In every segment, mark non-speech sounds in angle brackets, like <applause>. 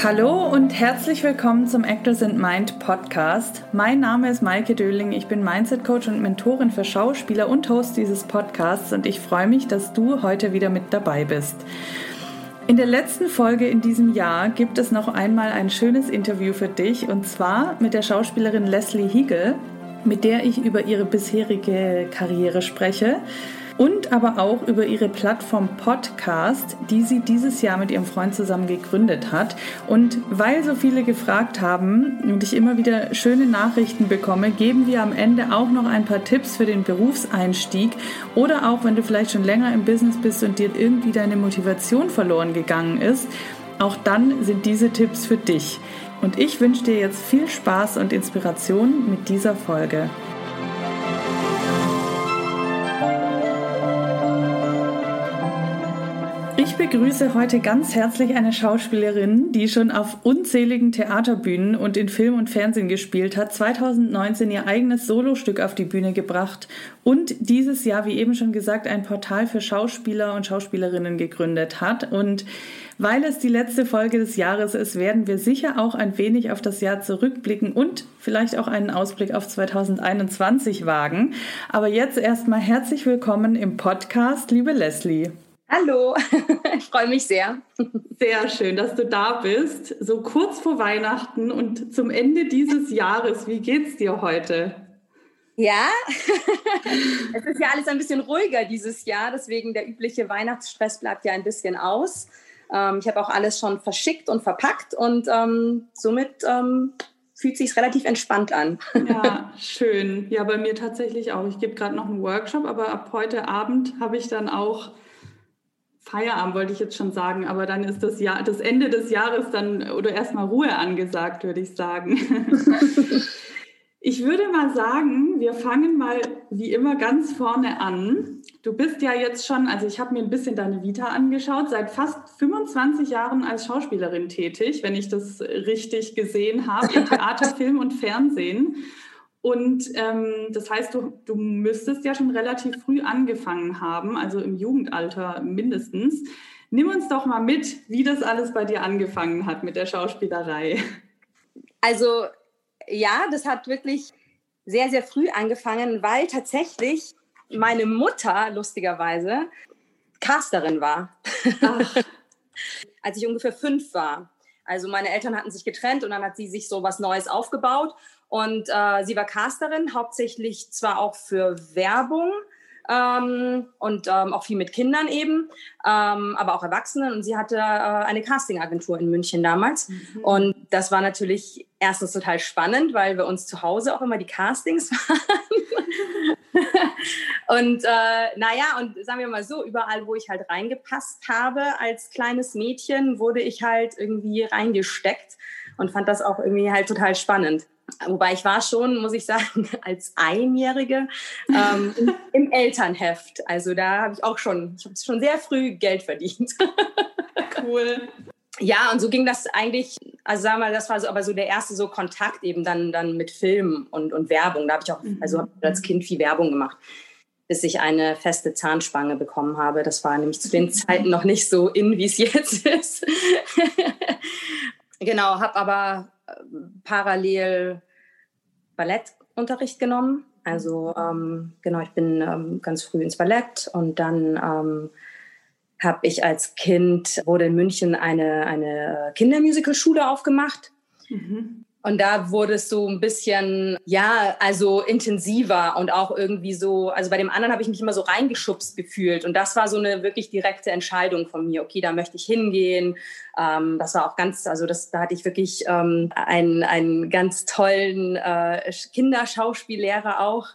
Hallo und herzlich willkommen zum Actors and Mind Podcast. Mein Name ist Maike Döling, ich bin Mindset Coach und Mentorin für Schauspieler und Host dieses Podcasts und ich freue mich, dass du heute wieder mit dabei bist. In der letzten Folge in diesem Jahr gibt es noch einmal ein schönes Interview für dich und zwar mit der Schauspielerin Leslie Hiegel, mit der ich über ihre bisherige Karriere spreche und aber auch über ihre Plattform Podcast, die sie dieses Jahr mit ihrem Freund zusammen gegründet hat. Und weil so viele gefragt haben und ich immer wieder schöne Nachrichten bekomme, geben wir am Ende auch noch ein paar Tipps für den Berufseinstieg oder auch wenn du vielleicht schon länger im Business bist und dir irgendwie deine Motivation verloren gegangen ist, auch dann sind diese Tipps für dich. Und ich wünsche dir jetzt viel Spaß und Inspiration mit dieser Folge. Ich begrüße heute ganz herzlich eine Schauspielerin, die schon auf unzähligen Theaterbühnen und in Film und Fernsehen gespielt hat, 2019 ihr eigenes Solostück auf die Bühne gebracht und dieses Jahr, wie eben schon gesagt, ein Portal für Schauspieler und Schauspielerinnen gegründet hat. Und weil es die letzte Folge des Jahres ist, werden wir sicher auch ein wenig auf das Jahr zurückblicken und vielleicht auch einen Ausblick auf 2021 wagen. Aber jetzt erstmal herzlich willkommen im Podcast, liebe Leslie. Hallo, <laughs> ich freue mich sehr. Sehr schön, dass du da bist. So kurz vor Weihnachten und zum Ende dieses Jahres. Wie geht's dir heute? Ja, <laughs> es ist ja alles ein bisschen ruhiger dieses Jahr, deswegen der übliche Weihnachtsstress bleibt ja ein bisschen aus. Ähm, ich habe auch alles schon verschickt und verpackt und ähm, somit ähm, fühlt sich relativ entspannt an. Ja, <laughs> schön. Ja, bei mir tatsächlich auch. Ich gebe gerade noch einen Workshop, aber ab heute Abend habe ich dann auch Feierabend wollte ich jetzt schon sagen, aber dann ist das Jahr, das Ende des Jahres dann oder erstmal Ruhe angesagt, würde ich sagen. <laughs> ich würde mal sagen, wir fangen mal wie immer ganz vorne an. Du bist ja jetzt schon, also ich habe mir ein bisschen deine Vita angeschaut, seit fast 25 Jahren als Schauspielerin tätig, wenn ich das richtig gesehen habe, im Theater, <laughs> Film und Fernsehen. Und ähm, das heißt, du, du müsstest ja schon relativ früh angefangen haben, also im Jugendalter mindestens. Nimm uns doch mal mit, wie das alles bei dir angefangen hat mit der Schauspielerei. Also ja, das hat wirklich sehr, sehr früh angefangen, weil tatsächlich meine Mutter lustigerweise Casterin war. <laughs> Als ich ungefähr fünf war. Also meine Eltern hatten sich getrennt und dann hat sie sich so was Neues aufgebaut und äh, sie war Casterin, hauptsächlich zwar auch für Werbung ähm, und ähm, auch viel mit Kindern eben, ähm, aber auch Erwachsenen. Und sie hatte äh, eine Castingagentur in München damals. Mhm. Und das war natürlich erstens total spannend, weil wir uns zu Hause auch immer die Castings <laughs> waren. und äh, naja, und sagen wir mal so, überall, wo ich halt reingepasst habe als kleines Mädchen, wurde ich halt irgendwie reingesteckt und fand das auch irgendwie halt total spannend. Wobei ich war schon, muss ich sagen, <laughs> als Einjährige ähm, im, im, Elternheft. Also da habe ich auch schon, ich habe schon sehr früh Geld verdient. <laughs> cool. Ja, und so ging das eigentlich, also sagen wir mal, das war so aber so der erste so Kontakt eben dann, dann mit Film und, und Werbung. Da habe ich auch, mhm. also hab als Kind viel Werbung gemacht, bis ich eine feste Zahnspange bekommen habe. Das war nämlich zu den mhm. Zeiten noch nicht so in, wie es jetzt ist. Genau, habe aber parallel Ballettunterricht genommen. Also ähm, genau, ich bin ähm, ganz früh ins Ballett und dann ähm, habe ich als Kind, wurde in München eine, eine Kindermusicalschule aufgemacht. Mhm. Und da wurde es so ein bisschen, ja, also intensiver und auch irgendwie so, also bei dem anderen habe ich mich immer so reingeschubst gefühlt. Und das war so eine wirklich direkte Entscheidung von mir. Okay, da möchte ich hingehen. Ähm, das war auch ganz, also das, da hatte ich wirklich ähm, einen, einen ganz tollen äh, Kinderschauspiellehrer auch,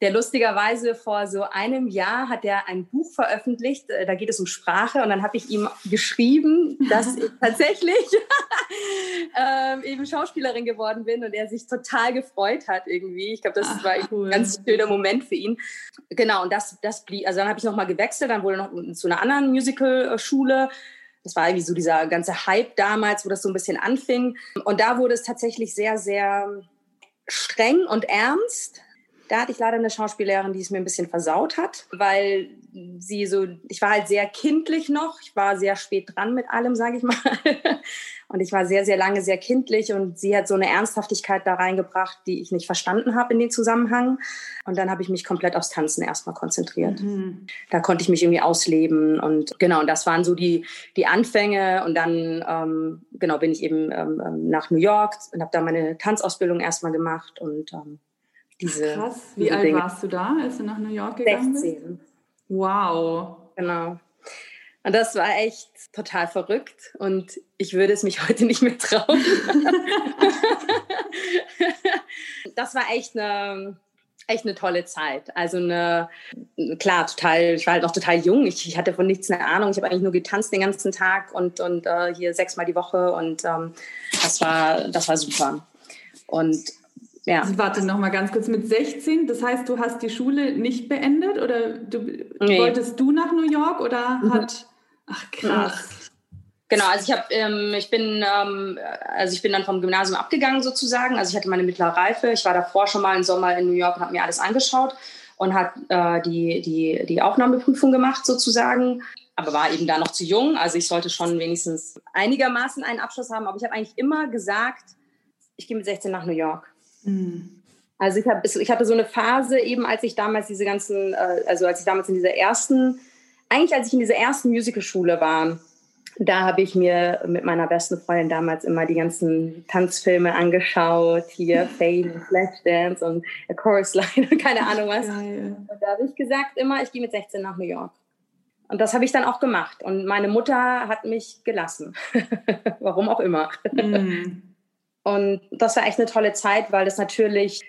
der lustigerweise vor so einem Jahr hat er ein Buch veröffentlicht, äh, da geht es um Sprache und dann habe ich ihm geschrieben, <laughs> dass ich tatsächlich <laughs> ähm, eben Schauspielerin geworden bin und er sich total gefreut hat irgendwie. Ich glaube, das Ach, war cool. ein ganz schöner Moment für ihn. Genau, und das, das blieb, also dann habe ich nochmal gewechselt, dann wurde noch zu einer anderen Musical-Schule. Das war irgendwie so dieser ganze Hype damals, wo das so ein bisschen anfing. Und da wurde es tatsächlich sehr, sehr streng und ernst Da hatte ich leider eine Schauspiellehrerin, die es mir ein bisschen versaut hat, weil sie so, ich war halt sehr kindlich noch, ich war sehr spät dran mit allem, sage ich mal. <laughs> Und ich war sehr, sehr lange sehr kindlich und sie hat so eine Ernsthaftigkeit da reingebracht, die ich nicht verstanden habe in den Zusammenhang. Und dann habe ich mich komplett aufs Tanzen erstmal konzentriert. Mhm. Da konnte ich mich irgendwie ausleben und genau, und das waren so die, die Anfänge. Und dann, ähm, genau, bin ich eben ähm, ähm nach New York und habe da meine Tanzausbildung erstmal gemacht und ähm, diese. Krass, wie diese alt Dinge. warst du da, als du nach New York gegangen 16. bist? Wow. Genau. Und das war echt total verrückt und ich würde es mich <laughs> heute nicht mehr trauen. <laughs> das war echt eine, echt eine tolle Zeit. Also eine, klar, total, ich war halt noch total jung. Ich, ich hatte von nichts eine Ahnung. Ich habe eigentlich nur getanzt den ganzen Tag und, und uh, hier sechsmal die Woche und ähm, das, war, das war super. Und ja. Also warte noch mal ganz kurz mit 16. Das heißt, du hast die Schule nicht beendet oder du, nee. wolltest du nach New York oder mhm. hat Ach krass. Genau, also ich habe, ähm, ich bin, ähm, also ich bin dann vom Gymnasium abgegangen sozusagen. Also ich hatte meine mittlere Reife. Ich war davor schon mal im Sommer in New York und habe mir alles angeschaut und hat äh, die, die, die Aufnahmeprüfung gemacht sozusagen. Aber war eben da noch zu jung. Also ich sollte schon wenigstens einigermaßen einen Abschluss haben. Aber ich habe eigentlich immer gesagt, ich gehe mit 16 nach New York. Mhm. Also ich, hab, ich hatte so eine Phase eben, als ich damals diese ganzen, äh, also als ich damals in dieser ersten eigentlich als ich in dieser ersten Musicalschule war, da habe ich mir mit meiner besten Freundin damals immer die ganzen Tanzfilme angeschaut, hier <laughs> Fame, Flashdance und A Chorus Line und keine Ahnung was. Geil. Und da habe ich gesagt immer, ich gehe mit 16 nach New York. Und das habe ich dann auch gemacht. Und meine Mutter hat mich gelassen. <laughs> Warum auch immer. Mm. Und das war echt eine tolle Zeit, weil das natürlich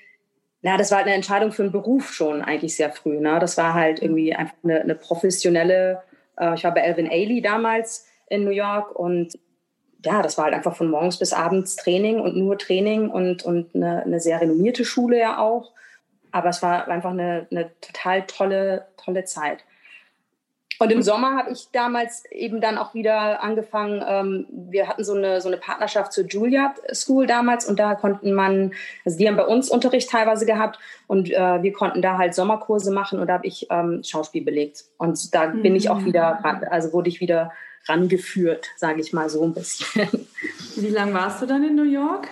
ja, das war halt eine Entscheidung für einen Beruf schon eigentlich sehr früh. Ne? Das war halt irgendwie einfach eine, eine professionelle, äh, ich war bei Elvin Ailey damals in New York und ja, das war halt einfach von morgens bis abends Training und nur Training und, und eine, eine sehr renommierte Schule ja auch. Aber es war einfach eine, eine total tolle, tolle Zeit. Und im Sommer habe ich damals eben dann auch wieder angefangen, ähm, wir hatten so eine, so eine Partnerschaft zur Juilliard School damals und da konnten man, also die haben bei uns Unterricht teilweise gehabt und äh, wir konnten da halt Sommerkurse machen und da habe ich ähm, Schauspiel belegt. Und da mhm. bin ich auch wieder, also wurde ich wieder rangeführt, sage ich mal so ein bisschen. <laughs> Wie lange warst du dann in New York?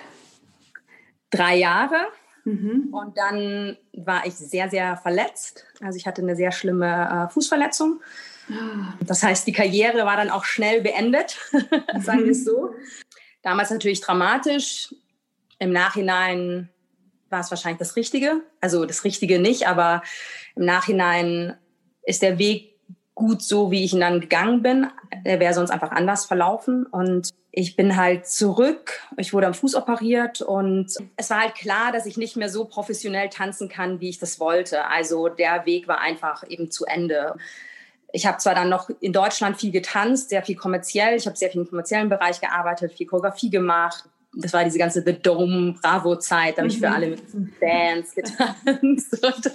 Drei Jahre. Mhm. Und dann war ich sehr, sehr verletzt. Also ich hatte eine sehr schlimme äh, Fußverletzung. Das heißt, die Karriere war dann auch schnell beendet, <laughs> sagen wir es so. Damals natürlich dramatisch. Im Nachhinein war es wahrscheinlich das Richtige. Also das Richtige nicht, aber im Nachhinein ist der Weg gut so, wie ich ihn dann gegangen bin. Er wäre sonst einfach anders verlaufen. Und ich bin halt zurück. Ich wurde am Fuß operiert und es war halt klar, dass ich nicht mehr so professionell tanzen kann, wie ich das wollte. Also der Weg war einfach eben zu Ende. Ich habe zwar dann noch in Deutschland viel getanzt, sehr viel kommerziell. Ich habe sehr viel im kommerziellen Bereich gearbeitet, viel Choreografie gemacht. Das war diese ganze The Dome Bravo-Zeit. Da habe ich für mhm. alle mit Bands getanzt. <laughs> Und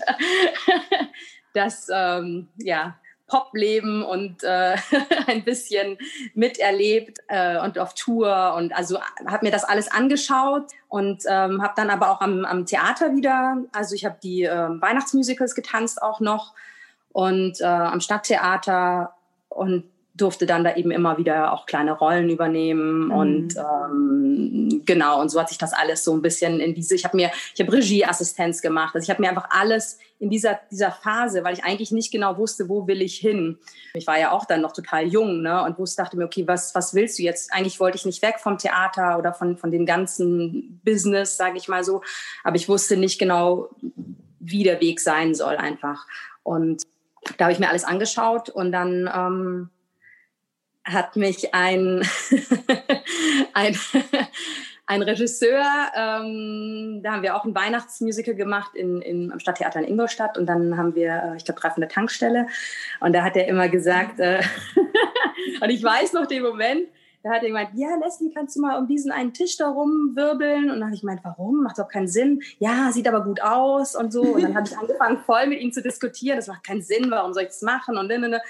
das, ähm, ja, Popleben und äh, <laughs> ein bisschen miterlebt äh, und auf Tour und also habe mir das alles angeschaut und ähm, habe dann aber auch am, am Theater wieder, also ich habe die äh, Weihnachtsmusicals getanzt auch noch und äh, am Stadttheater und durfte dann da eben immer wieder auch kleine Rollen übernehmen mhm. und ähm, genau und so hat sich das alles so ein bisschen in diese ich habe mir ich habe Regieassistenz gemacht. Also ich habe mir einfach alles in dieser dieser Phase weil ich eigentlich nicht genau wusste wo will ich hin. Ich war ja auch dann noch total jung ne und wusste dachte mir okay was was willst du jetzt? Eigentlich wollte ich nicht weg vom Theater oder von von dem ganzen Business sage ich mal so. Aber ich wusste nicht genau wie der Weg sein soll einfach. Und da habe ich mir alles angeschaut und dann ähm, hat mich ein, <laughs> ein, <laughs> ein Regisseur, ähm, da haben wir auch ein Weihnachtsmusical gemacht in, in, am Stadttheater in Ingolstadt und dann haben wir, äh, ich glaube, der Tankstelle. Und da hat er immer gesagt, äh, <laughs> und ich weiß noch den Moment, da hat er gemeint, ja, Leslie, kannst du mal um diesen einen Tisch da rumwirbeln? Und dann habe ich gemeint, warum? Macht doch keinen Sinn. Ja, sieht aber gut aus und so. Und dann habe ich angefangen, voll mit ihm zu diskutieren. Das macht keinen Sinn, warum soll ich das machen? Und, und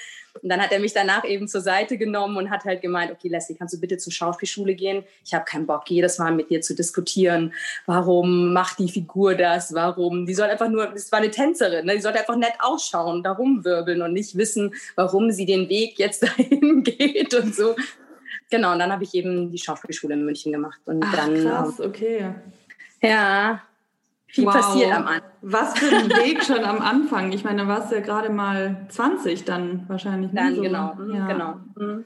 dann hat er mich danach eben zur Seite genommen und hat halt gemeint, okay, Leslie, kannst du bitte zur Schauspielschule gehen? Ich habe keinen Bock, jedes Mal mit dir zu diskutieren. Warum macht die Figur das? Warum? Die soll einfach nur, das war eine Tänzerin, ne? die sollte einfach nett ausschauen, da rumwirbeln und nicht wissen, warum sie den Weg jetzt <laughs> dahin geht und so. Genau, und dann habe ich eben die Schauspielschule in München gemacht. Und Ach, dann, krass, ähm, okay. Ja, viel wow. passiert am Anfang. Was für ein Weg schon am Anfang. Ich meine, da warst du ja gerade mal 20 dann wahrscheinlich. Ne? Dann, so. genau, mhm, ja. genau. Mhm.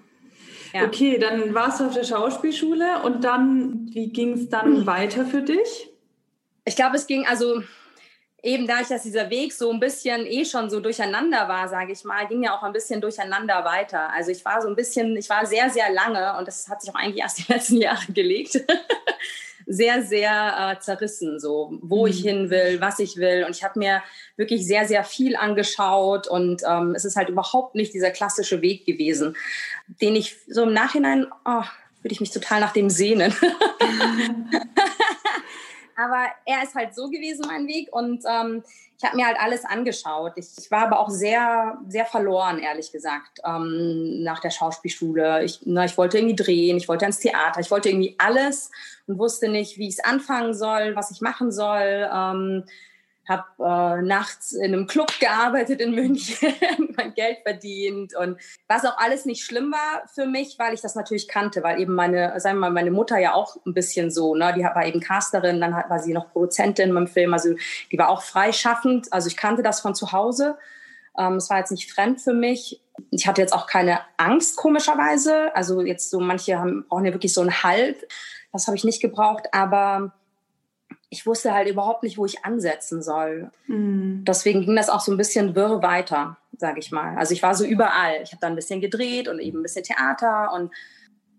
Ja. Okay, dann warst du auf der Schauspielschule und dann, wie ging es dann mhm. <clears throat> weiter für dich? Ich glaube, es ging, also eben dadurch, dass dieser Weg so ein bisschen eh schon so durcheinander war, sage ich mal, ging ja auch ein bisschen durcheinander weiter. Also ich war so ein bisschen, ich war sehr, sehr lange und das hat sich auch eigentlich erst die <laughs> letzten Jahre gelegt. <laughs> sehr, sehr äh, zerrissen, so wo mhm. ich hin will, was ich will. Und ich habe mir wirklich sehr, sehr viel angeschaut und ähm, es ist halt überhaupt nicht dieser klassische Weg gewesen, den ich so im Nachhinein, oh, würde ich mich total nach dem sehnen. <laughs> aber er ist halt so gewesen, mein Weg. Und ähm, ich habe mir halt alles angeschaut. Ich, ich, war aber auch sehr, sehr verloren, ehrlich gesagt, ähm, nach der Schauspielschule. Ich, na, ich wollte irgendwie drehen, ich wollte ins Theater, ich wollte irgendwie alles und wusste nicht, wie ich es anfangen soll, was ich machen soll. Ähm, habe äh, nachts in einem Club gearbeitet in München, <laughs> mein Geld verdient und was auch alles nicht schlimm war für mich, weil ich das natürlich kannte, weil eben meine, sagen wir mal, meine Mutter ja auch ein bisschen so, ne, die war eben Casterin, dann war sie noch Produzentin beim Film, also die war auch freischaffend, also ich kannte das von zu Hause. Ähm, es war jetzt nicht fremd für mich. Ich hatte jetzt auch keine Angst, komischerweise. Also jetzt so, manche haben, brauchen ja wirklich so einen Halt. Das habe ich nicht gebraucht, aber ich wusste halt überhaupt nicht, wo ich ansetzen soll. Mhm. Deswegen ging das auch so ein bisschen wirr weiter, sage ich mal. Also ich war so überall. Ich habe dann ein bisschen gedreht und eben ein bisschen Theater und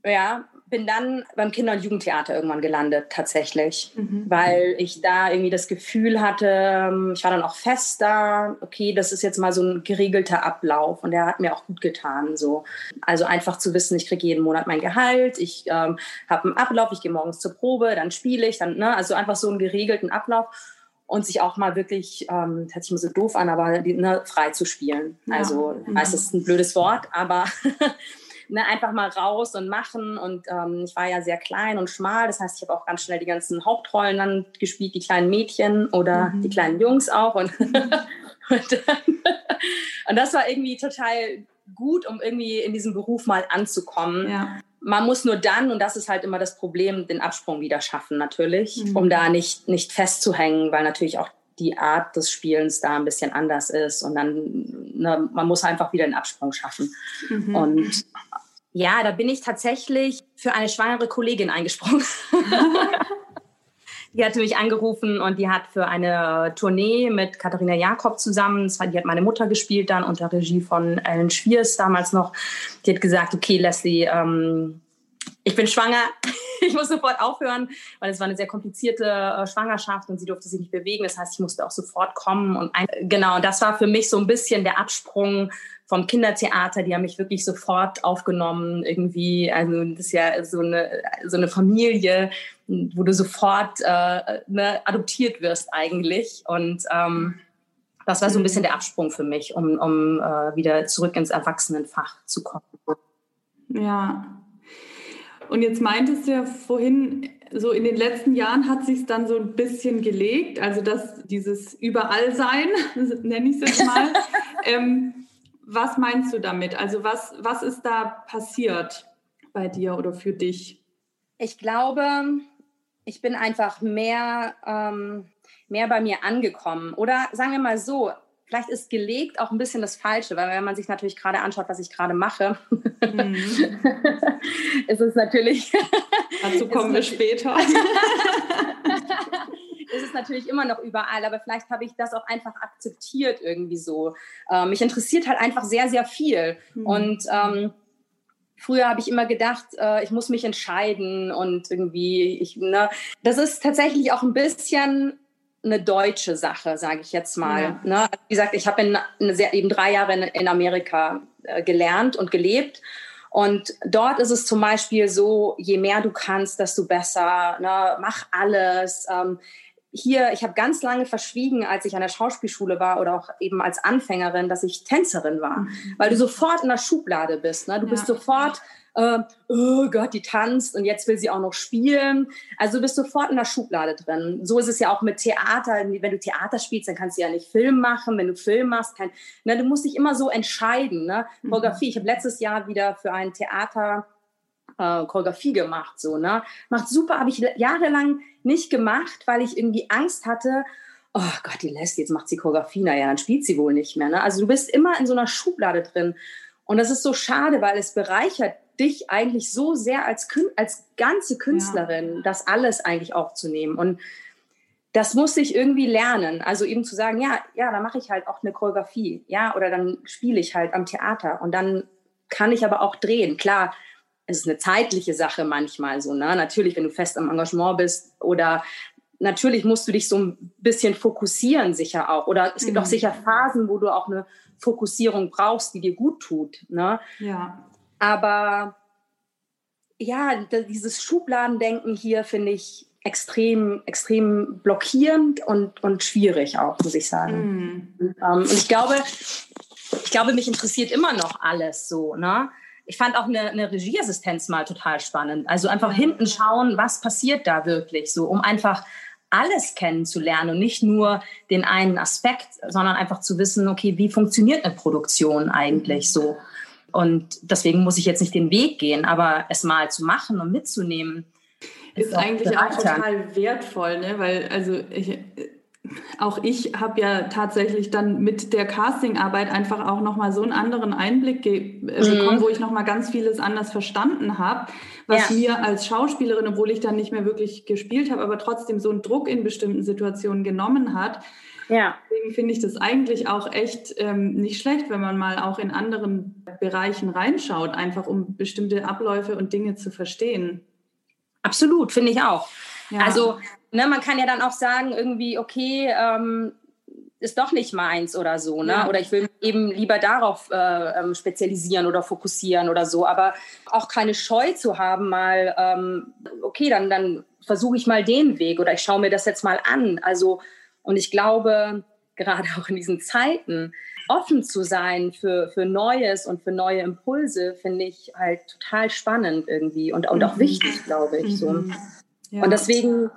ja, bin dann beim Kinder- und Jugendtheater irgendwann gelandet, tatsächlich, mhm. weil ich da irgendwie das Gefühl hatte, ähm, ich war dann auch fest da, okay, das ist jetzt mal so ein geregelter Ablauf und der hat mir auch gut getan. So. Also einfach zu wissen, ich kriege jeden Monat mein Gehalt, ich ähm, habe einen Ablauf, ich gehe morgens zur Probe, dann spiele ich, dann, ne, also einfach so einen geregelten Ablauf und sich auch mal wirklich, ähm, das hört sich immer so doof an, aber ne, frei zu spielen. Ja. Also, ich weiß, das ist ein blödes Wort, aber <laughs> ne, einfach mal raus und machen. Und ähm, ich war ja sehr klein und schmal. Das heißt, ich habe auch ganz schnell die ganzen Hauptrollen dann gespielt, die kleinen Mädchen oder mhm. die kleinen Jungs auch. Und, <laughs> und, dann, und, das war irgendwie total gut, um irgendwie in diesem Beruf mal anzukommen. Ja. Man muss nur dann, und das ist halt immer das Problem, den Absprung wieder schaffen, natürlich, mhm. um da nicht, nicht festzuhängen, weil natürlich auch die Art des Spielens da ein bisschen anders ist und dann, ne, man muss einfach wieder einen Absprung schaffen. Mhm. Und ja, da bin ich tatsächlich für eine schwangere Kollegin eingesprungen. <laughs> die hatte mich angerufen und die hat für eine Tournee mit Katharina Jakob zusammen, die hat meine Mutter gespielt dann unter Regie von Ellen Schwiers damals noch. Die hat gesagt, okay, Leslie, ähm, ich bin schwanger, <laughs> ich muss sofort aufhören, weil es war eine sehr komplizierte äh, Schwangerschaft und sie durfte sich nicht bewegen. Das heißt, ich musste auch sofort kommen. Und ein, genau, das war für mich so ein bisschen der Absprung vom Kindertheater. Die haben mich wirklich sofort aufgenommen. Irgendwie, also das ist ja so eine, so eine Familie, wo du sofort äh, ne, adoptiert wirst eigentlich. Und ähm, das war so ein bisschen der Absprung für mich, um, um äh, wieder zurück ins Erwachsenenfach zu kommen. Ja, und jetzt meintest du ja vorhin, so in den letzten Jahren hat sich dann so ein bisschen gelegt, also dass dieses Überallsein, <laughs> nenne ich es jetzt mal. <laughs> ähm, was meinst du damit? Also was, was ist da passiert bei dir oder für dich? Ich glaube, ich bin einfach mehr, ähm, mehr bei mir angekommen. Oder sagen wir mal so, vielleicht ist gelegt auch ein bisschen das Falsche, weil wenn man sich natürlich gerade anschaut, was ich gerade mache, mhm. <laughs> ist es natürlich. <laughs> Dazu kommen wir später. <laughs> ist es natürlich immer noch überall, aber vielleicht habe ich das auch einfach akzeptiert irgendwie so. Ähm, mich interessiert halt einfach sehr, sehr viel. Mhm. Und ähm, Früher habe ich immer gedacht, äh, ich muss mich entscheiden und irgendwie, ich, ne, das ist tatsächlich auch ein bisschen eine deutsche Sache, sage ich jetzt mal. Ja. Ne? Wie gesagt, ich habe eben drei Jahre in, in Amerika äh, gelernt und gelebt. Und dort ist es zum Beispiel so, je mehr du kannst, desto besser. Ne? Mach alles. Ähm, hier, ich habe ganz lange verschwiegen, als ich an der Schauspielschule war oder auch eben als Anfängerin, dass ich Tänzerin war, mhm. weil du sofort in der Schublade bist. Ne? Du ja. bist sofort, äh, oh Gott, die tanzt und jetzt will sie auch noch spielen. Also du bist sofort in der Schublade drin. So ist es ja auch mit Theater. Wenn du Theater spielst, dann kannst du ja nicht Film machen. Wenn du Film machst, kein, ne, du musst dich immer so entscheiden. Ne? Mhm. Choreografie. Ich habe letztes Jahr wieder für ein Theater äh, Choreografie gemacht. So, ne? Macht super, habe ich jahrelang nicht gemacht, weil ich irgendwie Angst hatte, oh Gott, die lässt, jetzt macht sie Choreografie, naja, dann spielt sie wohl nicht mehr. Ne? Also du bist immer in so einer Schublade drin. Und das ist so schade, weil es bereichert dich eigentlich so sehr als, als ganze Künstlerin, ja. das alles eigentlich aufzunehmen. Und das muss ich irgendwie lernen. Also eben zu sagen, ja, ja, dann mache ich halt auch eine Choreografie, ja, oder dann spiele ich halt am Theater und dann kann ich aber auch drehen. Klar, es ist eine zeitliche Sache manchmal so. Ne? Natürlich, wenn du fest am Engagement bist oder natürlich musst du dich so ein bisschen fokussieren sicher auch. Oder es gibt mhm. auch sicher Phasen, wo du auch eine Fokussierung brauchst, die dir gut tut. Ne? Ja. Aber ja, dieses Schubladendenken hier finde ich extrem, extrem blockierend und, und schwierig auch, muss ich sagen. Mm. Und, ähm, und ich glaube, ich glaube, mich interessiert immer noch alles so. Ne? ich fand auch eine, eine Regieassistenz mal total spannend. Also einfach hinten schauen, was passiert da wirklich, so um einfach alles kennenzulernen und nicht nur den einen Aspekt, sondern einfach zu wissen, okay, wie funktioniert eine Produktion eigentlich so? Und deswegen muss ich jetzt nicht den Weg gehen, aber es mal zu machen und mitzunehmen. Ist, ist eigentlich auch total wertvoll, ne? weil also ich, auch ich habe ja tatsächlich dann mit der Castingarbeit einfach auch nochmal so einen anderen Einblick äh, mhm. bekommen, wo ich nochmal ganz vieles anders verstanden habe, was ja. mir als Schauspielerin, obwohl ich dann nicht mehr wirklich gespielt habe, aber trotzdem so einen Druck in bestimmten Situationen genommen hat. Ja. Deswegen finde ich das eigentlich auch echt ähm, nicht schlecht, wenn man mal auch in anderen Bereichen reinschaut, einfach um bestimmte Abläufe und Dinge zu verstehen. Absolut, finde ich auch. Ja. Also ne, man kann ja dann auch sagen, irgendwie, okay, ähm, ist doch nicht meins oder so, ne? Ja. Oder ich will eben lieber darauf äh, ähm, spezialisieren oder fokussieren oder so. Aber auch keine Scheu zu haben, mal, ähm, okay, dann, dann versuche ich mal den Weg oder ich schaue mir das jetzt mal an. Also, und ich glaube, gerade auch in diesen Zeiten, offen zu sein für, für Neues und für neue Impulse, finde ich halt total spannend irgendwie und, und auch mhm. wichtig, glaube ich. So. Mhm. Ja. Und deswegen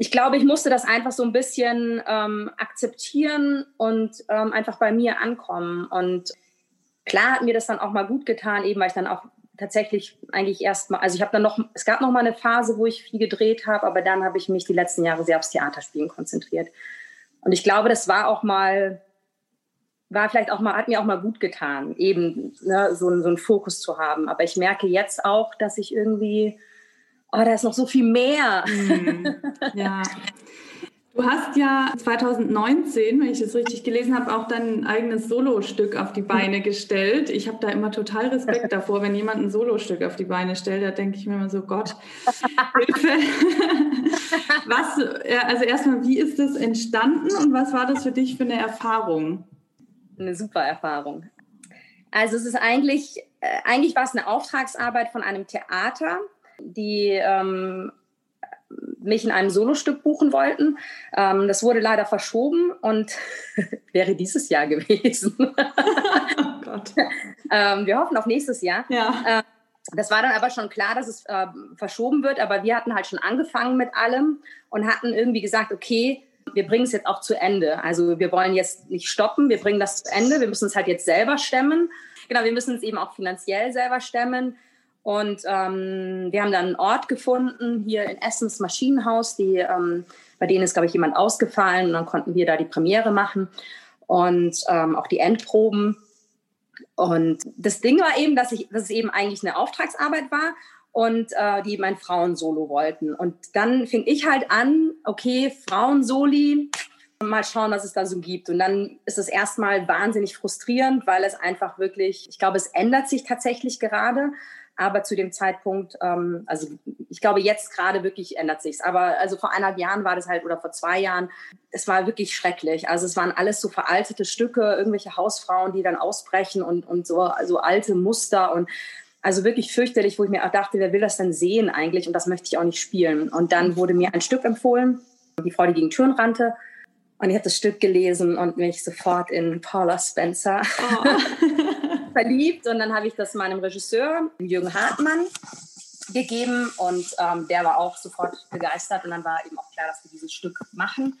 ich glaube, ich musste das einfach so ein bisschen ähm, akzeptieren und ähm, einfach bei mir ankommen. Und klar hat mir das dann auch mal gut getan, eben weil ich dann auch tatsächlich eigentlich erst mal, also ich habe dann noch, es gab noch mal eine Phase, wo ich viel gedreht habe, aber dann habe ich mich die letzten Jahre sehr aufs Theaterspielen konzentriert. Und ich glaube, das war auch mal, war vielleicht auch mal, hat mir auch mal gut getan, eben ne, so, so einen Fokus zu haben. Aber ich merke jetzt auch, dass ich irgendwie oh, da ist noch so viel mehr. Mhm. <laughs> Ja. Du hast ja 2019, wenn ich das richtig gelesen habe, auch dein eigenes Solostück auf die Beine gestellt. Ich habe da immer total Respekt <laughs> davor, wenn jemand ein Solostück auf die Beine stellt. Da denke ich mir immer so, Gott, <laughs> Hilfe. <laughs> was, also erstmal, wie ist das entstanden und was war das für dich für eine Erfahrung? Eine super Erfahrung. Also es ist eigentlich, äh, eigentlich war es eine Auftragsarbeit von einem Theater die ähm, mich in einem Solostück buchen wollten. Ähm, das wurde leider verschoben und <laughs> wäre dieses Jahr gewesen. <laughs> oh Gott. ähm, wir hoffen auf nächstes Jahr. Ja. Ähm, das war dann aber schon klar, dass es äh, verschoben wird, aber wir hatten halt schon angefangen mit allem und hatten irgendwie gesagt, okay, wir bringen es jetzt auch zu Ende. Also wir wollen jetzt nicht stoppen, wir bringen das zu Ende, wir müssen es halt jetzt selber stemmen. Genau, wir müssen es eben auch finanziell selber stemmen. Und ähm, wir haben dann einen Ort gefunden, hier in Essens Maschinenhaus, die, ähm, bei denen ist, glaube ich, jemand ausgefallen. Und dann konnten wir da die Premiere machen und ähm, auch die Endproben. Und das Ding war eben, dass, ich, dass es eben eigentlich eine Auftragsarbeit war und äh, die mein Frauensolo wollten. Und dann fing ich halt an, okay, Frauensoli, mal schauen, was es da so gibt. Und dann ist es erstmal wahnsinnig frustrierend, weil es einfach wirklich, ich glaube, es ändert sich tatsächlich gerade. Aber zu dem Zeitpunkt, ähm, also ich glaube, jetzt gerade wirklich ändert sich's. Aber also vor eineinhalb Jahren war das halt oder vor zwei Jahren, es war wirklich schrecklich. Also es waren alles so veraltete Stücke, irgendwelche Hausfrauen, die dann ausbrechen und, und so also alte Muster und also wirklich fürchterlich, wo ich mir auch dachte, wer will das denn sehen eigentlich? Und das möchte ich auch nicht spielen. Und dann wurde mir ein Stück empfohlen, Die Frau, die gegen Türen rannte. Und ich habe das Stück gelesen und mich sofort in Paula Spencer oh. <laughs> verliebt. Und dann habe ich das meinem Regisseur, Jürgen Hartmann, gegeben. Und ähm, der war auch sofort begeistert. Und dann war eben auch klar, dass wir dieses Stück machen.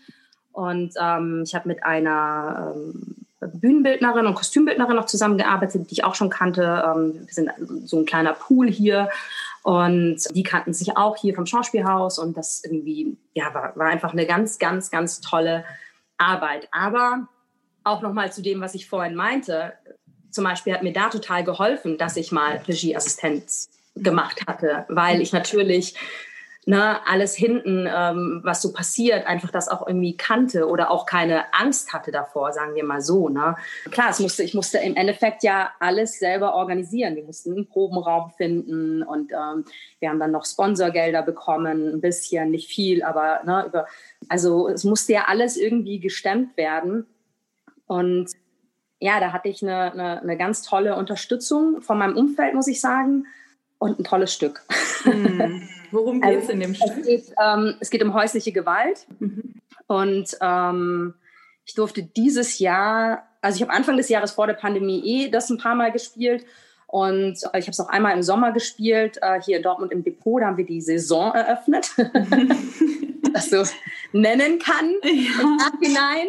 Und ähm, ich habe mit einer ähm, Bühnenbildnerin und Kostümbildnerin noch zusammengearbeitet, die ich auch schon kannte. Ähm, wir sind so ein kleiner Pool hier und die kannten sich auch hier vom Schauspielhaus und das irgendwie, ja, war, war einfach eine ganz, ganz, ganz tolle Arbeit. Aber auch nochmal zu dem, was ich vorhin meinte. Zum Beispiel hat mir da total geholfen, dass ich mal Regieassistenz gemacht hatte, weil ich natürlich ne, alles hinten, ähm, was so passiert, einfach das auch irgendwie kannte oder auch keine Angst hatte davor, sagen wir mal so. Ne. Klar, es musste, ich musste im Endeffekt ja alles selber organisieren. Wir mussten einen Probenraum finden und ähm, wir haben dann noch Sponsorgelder bekommen, ein bisschen, nicht viel, aber ne, über, also es musste ja alles irgendwie gestemmt werden. Und ja, da hatte ich eine, eine, eine ganz tolle Unterstützung von meinem Umfeld, muss ich sagen und ein tolles Stück. Mhm. Worum geht es also, in dem Stück? Es geht, ähm, es geht um häusliche Gewalt. Mhm. Und ähm, ich durfte dieses Jahr, also ich habe Anfang des Jahres vor der Pandemie eh das ein paar Mal gespielt. Und ich habe es auch einmal im Sommer gespielt, äh, hier in Dortmund im Depot. Da haben wir die Saison eröffnet, <laughs> das so nennen kann ja. im Nachhinein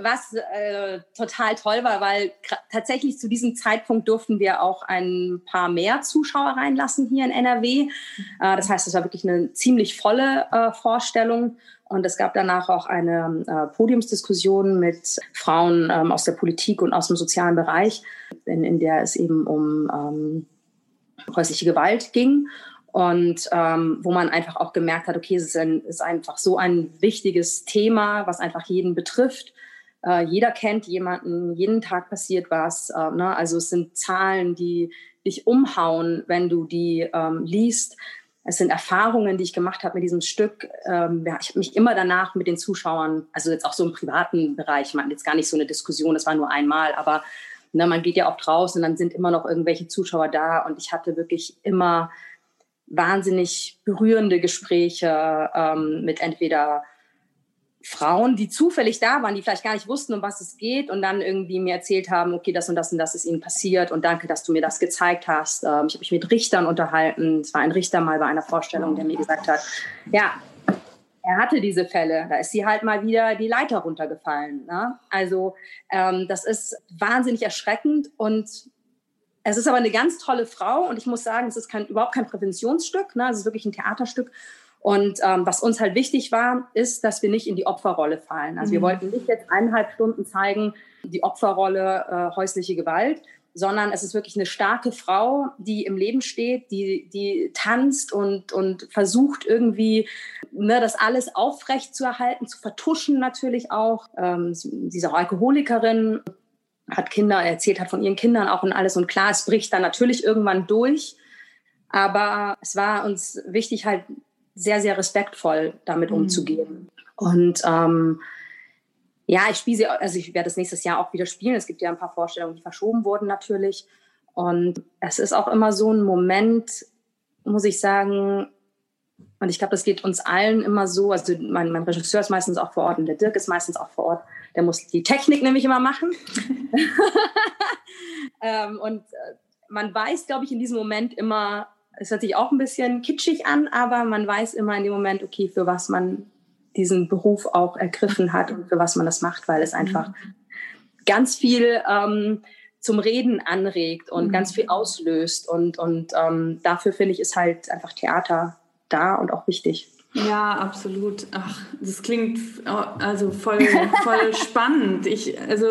was äh, total toll war, weil tatsächlich zu diesem Zeitpunkt durften wir auch ein paar mehr Zuschauer reinlassen hier in NRW. Äh, das heißt, es war wirklich eine ziemlich volle äh, Vorstellung. Und es gab danach auch eine äh, Podiumsdiskussion mit Frauen ähm, aus der Politik und aus dem sozialen Bereich, in, in der es eben um ähm, häusliche Gewalt ging und ähm, wo man einfach auch gemerkt hat, okay, es ist, ein, ist, einfach so ein wichtiges Thema, was einfach jeden betrifft äh, jeder kennt jemanden, jeden Tag passiert was. Äh, ne? Also es sind Zahlen, die dich umhauen, wenn du die ähm, liest. Es sind Erfahrungen, die ich gemacht habe mit diesem Stück. Ähm, ja, ich habe mich immer danach mit den Zuschauern, also jetzt auch so im privaten Bereich, man jetzt gar nicht so eine Diskussion, das war nur einmal, aber ne, man geht ja auch draußen und dann sind immer noch irgendwelche Zuschauer da und ich hatte wirklich immer wahnsinnig berührende Gespräche ähm, mit entweder Frauen, die zufällig da waren, die vielleicht gar nicht wussten, um was es geht und dann irgendwie mir erzählt haben, okay, das und das und das ist ihnen passiert und danke, dass du mir das gezeigt hast. Ähm, ich habe mich mit Richtern unterhalten. Es war ein Richter mal bei einer Vorstellung, der mir gesagt hat, ja, er hatte diese Fälle, da ist sie halt mal wieder die Leiter runtergefallen. Ne? Also ähm, das ist wahnsinnig erschreckend und es ist aber eine ganz tolle Frau und ich muss sagen, es ist kein, überhaupt kein Präventionsstück, ne? es ist wirklich ein Theaterstück und ähm, was uns halt wichtig war, ist, dass wir nicht in die Opferrolle fallen. Also mhm. wir wollten nicht jetzt eineinhalb Stunden zeigen, die Opferrolle äh, häusliche Gewalt, sondern es ist wirklich eine starke Frau, die im Leben steht, die, die tanzt und, und versucht irgendwie ne, das alles aufrecht zu erhalten, zu vertuschen natürlich auch. Ähm, auch Alkoholikerin, hat Kinder, erzählt hat von ihren Kindern auch und alles. Und klar, es bricht dann natürlich irgendwann durch. Aber es war uns wichtig, halt sehr, sehr respektvoll damit mhm. umzugehen. Und ähm, ja, ich spiele sie, also ich werde das nächstes Jahr auch wieder spielen. Es gibt ja ein paar Vorstellungen, die verschoben wurden natürlich. Und es ist auch immer so ein Moment, muss ich sagen, und ich glaube, das geht uns allen immer so. Also mein, mein Regisseur ist meistens auch vor Ort und der Dirk ist meistens auch vor Ort. Der muss die Technik nämlich immer machen. <laughs> <laughs> ähm, und äh, man weiß, glaube ich, in diesem Moment immer, es hört sich auch ein bisschen kitschig an, aber man weiß immer in dem Moment, okay, für was man diesen Beruf auch ergriffen hat und für was man das macht, weil es einfach mhm. ganz viel ähm, zum Reden anregt und mhm. ganz viel auslöst. Und, und ähm, dafür finde ich, ist halt einfach Theater da und auch wichtig. Ja, absolut. Ach, das klingt also voll, voll <laughs> spannend. Ich, also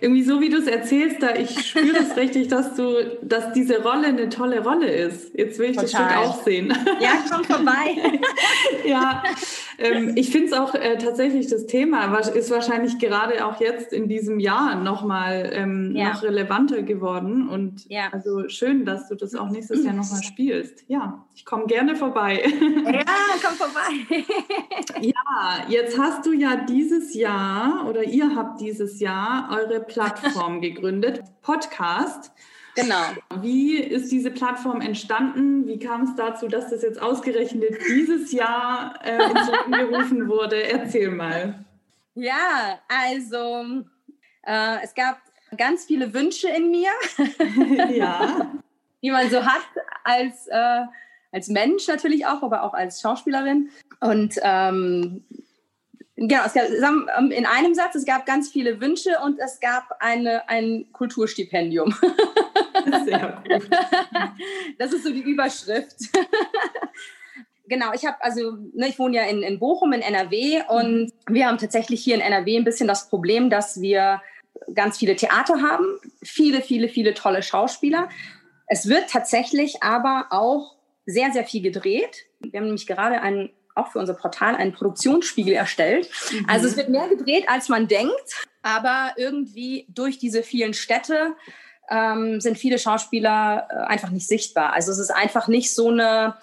irgendwie so wie du es erzählst, da ich spüre es richtig, dass du, dass diese Rolle eine tolle Rolle ist. Jetzt will ich Total. das Stück auch sehen. Ja, komm vorbei. <laughs> ja, ähm, ich finde es auch äh, tatsächlich das Thema ist wahrscheinlich gerade auch jetzt in diesem Jahr nochmal ähm, ja. noch relevanter geworden. Und ja. also schön, dass du das auch nächstes Jahr nochmal spielst. Ja, ich komme gerne vorbei. Ja, <laughs> komm vorbei <laughs> ja, jetzt hast du ja dieses Jahr oder ihr habt dieses Jahr eure Plattform gegründet, Podcast. Genau. Wie ist diese Plattform entstanden? Wie kam es dazu, dass das jetzt ausgerechnet dieses Jahr äh, ins Leben gerufen wurde? Erzähl mal. Ja, also äh, es gab ganz viele Wünsche in mir. <laughs> ja. Die man so hat als, äh, als Mensch natürlich auch, aber auch als Schauspielerin. Und ähm, Genau, es gab, ähm, in einem Satz, es gab ganz viele Wünsche und es gab eine, ein Kulturstipendium. <laughs> Sehr gut. Das ist so die Überschrift. <laughs> Genau, ich habe also, ne, ich wohne ja in, in Bochum in NRW und wir haben tatsächlich hier in NRW ein bisschen das Problem, dass wir ganz viele Theater haben, viele, viele, viele tolle Schauspieler. Es wird tatsächlich aber auch sehr, sehr viel gedreht. Wir haben nämlich gerade einen auch für unser Portal einen Produktionsspiegel erstellt. Mhm. Also es wird mehr gedreht, als man denkt, aber irgendwie durch diese vielen Städte ähm, sind viele Schauspieler äh, einfach nicht sichtbar. Also es ist einfach nicht so eine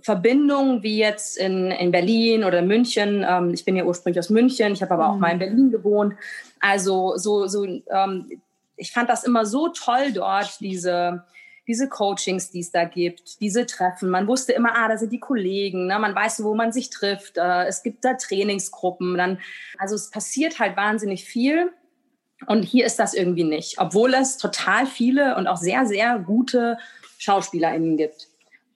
Verbindung wie jetzt in, in Berlin oder München. Ähm, ich bin ja ursprünglich aus München, ich habe aber auch mhm. mal in Berlin gewohnt. Also so, so ähm, ich fand das immer so toll dort, diese diese Coachings, die es da gibt, diese Treffen. Man wusste immer, ah, da sind die Kollegen, ne? man weiß, wo man sich trifft. Äh, es gibt da Trainingsgruppen. Dann, also es passiert halt wahnsinnig viel. Und hier ist das irgendwie nicht, obwohl es total viele und auch sehr, sehr gute SchauspielerInnen gibt.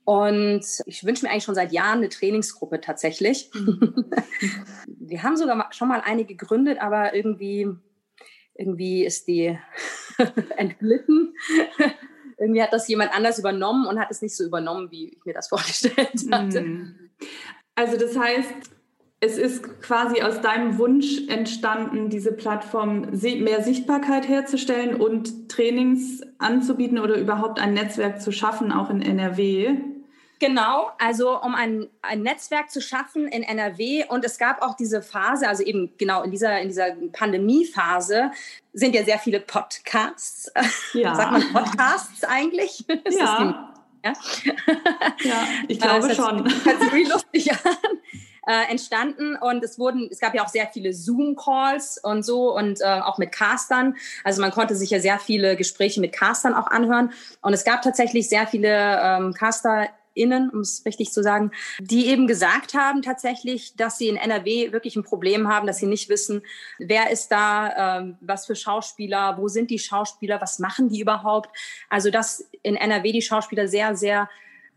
Und ich wünsche mir eigentlich schon seit Jahren eine Trainingsgruppe tatsächlich. Mhm. <laughs> Wir haben sogar schon mal eine gegründet, aber irgendwie, irgendwie ist die <laughs> entglitten irgendwie hat das jemand anders übernommen und hat es nicht so übernommen, wie ich mir das <laughs> vorgestellt hatte. Hm. Also das heißt, es ist quasi aus deinem Wunsch entstanden, diese Plattform mehr Sichtbarkeit herzustellen und Trainings anzubieten oder überhaupt ein Netzwerk zu schaffen, auch in NRW. Genau, also um ein, ein Netzwerk zu schaffen in NRW und es gab auch diese Phase, also eben genau in dieser, in dieser Pandemiephase sind ja sehr viele Podcasts. Ja. <laughs> Sagt man Podcasts eigentlich? <laughs> Ja. ja? ja, ich <laughs> glaube das schon. Hört sich lustig an. Äh, entstanden und es wurden, es gab ja auch sehr viele Zoom-Calls und so und äh, auch mit Castern. Also man konnte sich ja sehr viele Gespräche mit Castern auch anhören und es gab tatsächlich sehr viele ähm, Caster Innen, um es richtig zu sagen, die eben gesagt haben tatsächlich, dass sie in NRW wirklich ein Problem haben, dass sie nicht wissen, wer ist da, ähm, was für Schauspieler, wo sind die Schauspieler, was machen die überhaupt. Also dass in NRW die Schauspieler sehr, sehr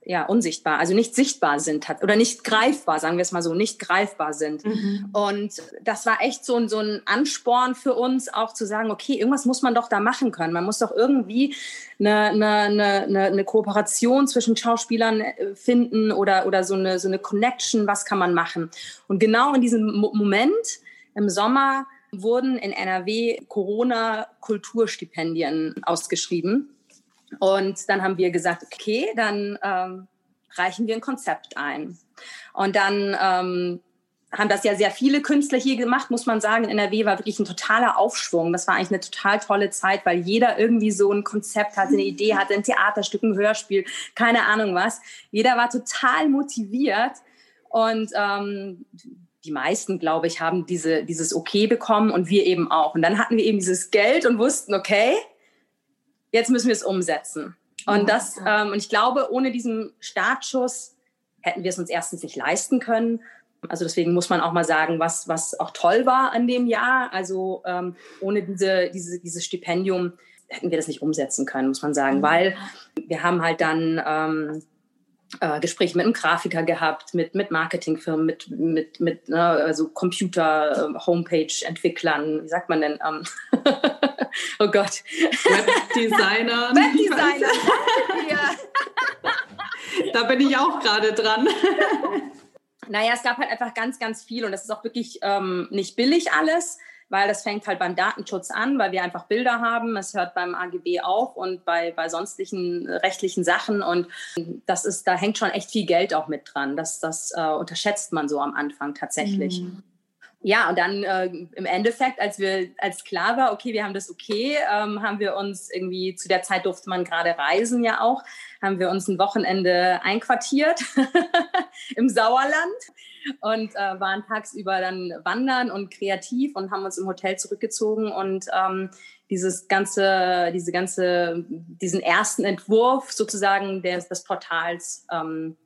ja, unsichtbar, also nicht sichtbar sind oder nicht greifbar, sagen wir es mal so, nicht greifbar sind. Mhm. Und das war echt so, so ein Ansporn für uns, auch zu sagen, okay, irgendwas muss man doch da machen können. Man muss doch irgendwie eine, eine, eine, eine Kooperation zwischen Schauspielern äh, finden oder, oder so, eine, so eine Connection, was kann man machen. Und genau in diesem Moment im Sommer wurden in NRW Corona-Kulturstipendien ausgeschrieben. Und dann haben wir gesagt, okay, dann ähm, reichen wir ein Konzept ein. Und dann ähm, haben das ja sehr viele Künstler hier gemacht, muss man sagen. In NRW war wirklich ein totaler Aufschwung. Das war eigentlich eine total tolle Zeit, weil jeder irgendwie so ein Konzept hatte, eine Idee hatte, ein Theaterstück, ein Hörspiel, keine Ahnung was. Jeder war total motiviert und ähm, die meisten, glaube ich, haben diese, dieses Okay bekommen und wir eben auch. Und dann hatten wir eben dieses Geld und wussten, okay, jetzt müssen wir es umsetzen. Und das, ähm, und ich glaube, ohne diesen Startschuss hätten wir es uns erstens nicht leisten können. Also deswegen muss man auch mal sagen, was, was auch toll war an dem Jahr. Also ähm, ohne diese, diese, dieses Stipendium hätten wir das nicht umsetzen können, muss man sagen, weil wir haben halt dann ähm, äh, Gespräche mit einem Grafiker gehabt, mit, mit Marketingfirmen, mit, mit, mit ne, also Computer, äh, Homepage-Entwicklern, wie sagt man denn? Ähm <laughs> oh Gott. Webdesigner. <laughs> Webdesigner. da bin ich auch gerade dran. Naja, es gab halt einfach ganz, ganz viel und das ist auch wirklich ähm, nicht billig alles weil das fängt halt beim Datenschutz an, weil wir einfach Bilder haben. Es hört beim AGB auf und bei, bei sonstigen rechtlichen Sachen. Und das ist, da hängt schon echt viel Geld auch mit dran. Das, das äh, unterschätzt man so am Anfang tatsächlich. Mhm. ja, und dann äh, im Endeffekt, als wir, als klar war, okay, wir haben das okay, ähm, haben wir uns irgendwie, zu der Zeit durfte man gerade reisen ja auch, haben wir uns ein Wochenende einquartiert <laughs> im Sauerland und äh, waren tagsüber dann wandern und kreativ und haben uns im Hotel zurückgezogen und ähm, dieses ganze, diese ganze, diesen ersten Entwurf sozusagen des, des Portals ähm,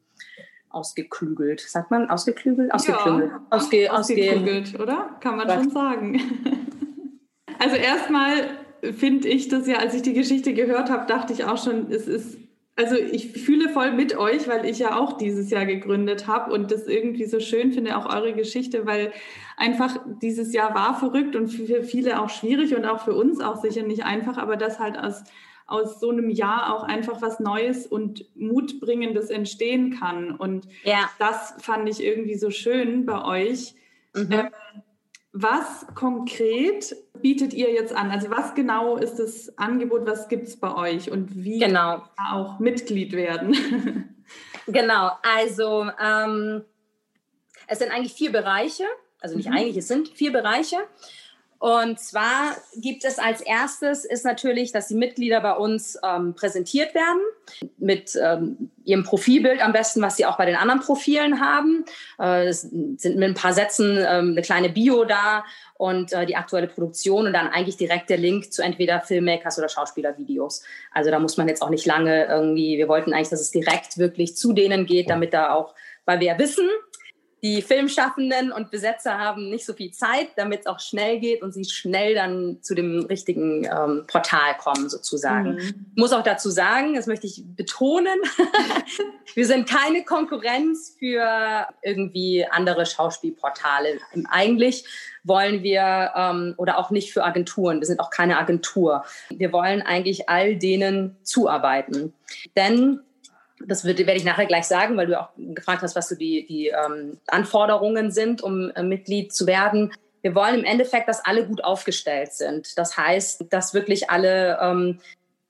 ausgeklügelt. Sagt man ausgeklügelt? Ausgeklügelt. Ja, Ausge, ausgeklügelt, ausge oder? Kann man was? schon sagen. <laughs> also erstmal finde ich das ja, als ich die Geschichte gehört habe, dachte ich auch schon, es ist also ich fühle voll mit euch, weil ich ja auch dieses Jahr gegründet habe und das irgendwie so schön finde, auch eure Geschichte, weil einfach dieses Jahr war verrückt und für viele auch schwierig und auch für uns auch sicher nicht einfach, aber das halt aus aus so einem Jahr auch einfach was Neues und Mutbringendes entstehen kann. Und ja. das fand ich irgendwie so schön bei euch. Mhm. Ähm, was konkret bietet ihr jetzt an? Also was genau ist das Angebot, was gibt es bei euch und wie genau. auch Mitglied werden? <laughs> genau, also ähm, es sind eigentlich vier Bereiche, also nicht mhm. eigentlich, es sind vier Bereiche. Und zwar gibt es als erstes ist natürlich, dass die Mitglieder bei uns ähm, präsentiert werden mit ähm, ihrem Profilbild am besten, was sie auch bei den anderen Profilen haben. Äh, es sind mit ein paar Sätzen ähm, eine kleine Bio da und äh, die aktuelle Produktion und dann eigentlich direkt der Link zu entweder Filmmakers oder Schauspielervideos. Also da muss man jetzt auch nicht lange irgendwie, wir wollten eigentlich, dass es direkt wirklich zu denen geht, damit da auch, weil wir ja wissen, die Filmschaffenden und Besetzer haben nicht so viel Zeit, damit es auch schnell geht und sie schnell dann zu dem richtigen ähm, Portal kommen, sozusagen. Mhm. Ich muss auch dazu sagen, das möchte ich betonen, <laughs> wir sind keine Konkurrenz für irgendwie andere Schauspielportale. Eigentlich wollen wir, ähm, oder auch nicht für Agenturen, wir sind auch keine Agentur. Wir wollen eigentlich all denen zuarbeiten. Denn das wird, werde ich nachher gleich sagen, weil du auch gefragt hast, was so die, die ähm, Anforderungen sind, um äh, Mitglied zu werden. Wir wollen im Endeffekt, dass alle gut aufgestellt sind. Das heißt, dass wirklich alle, ähm,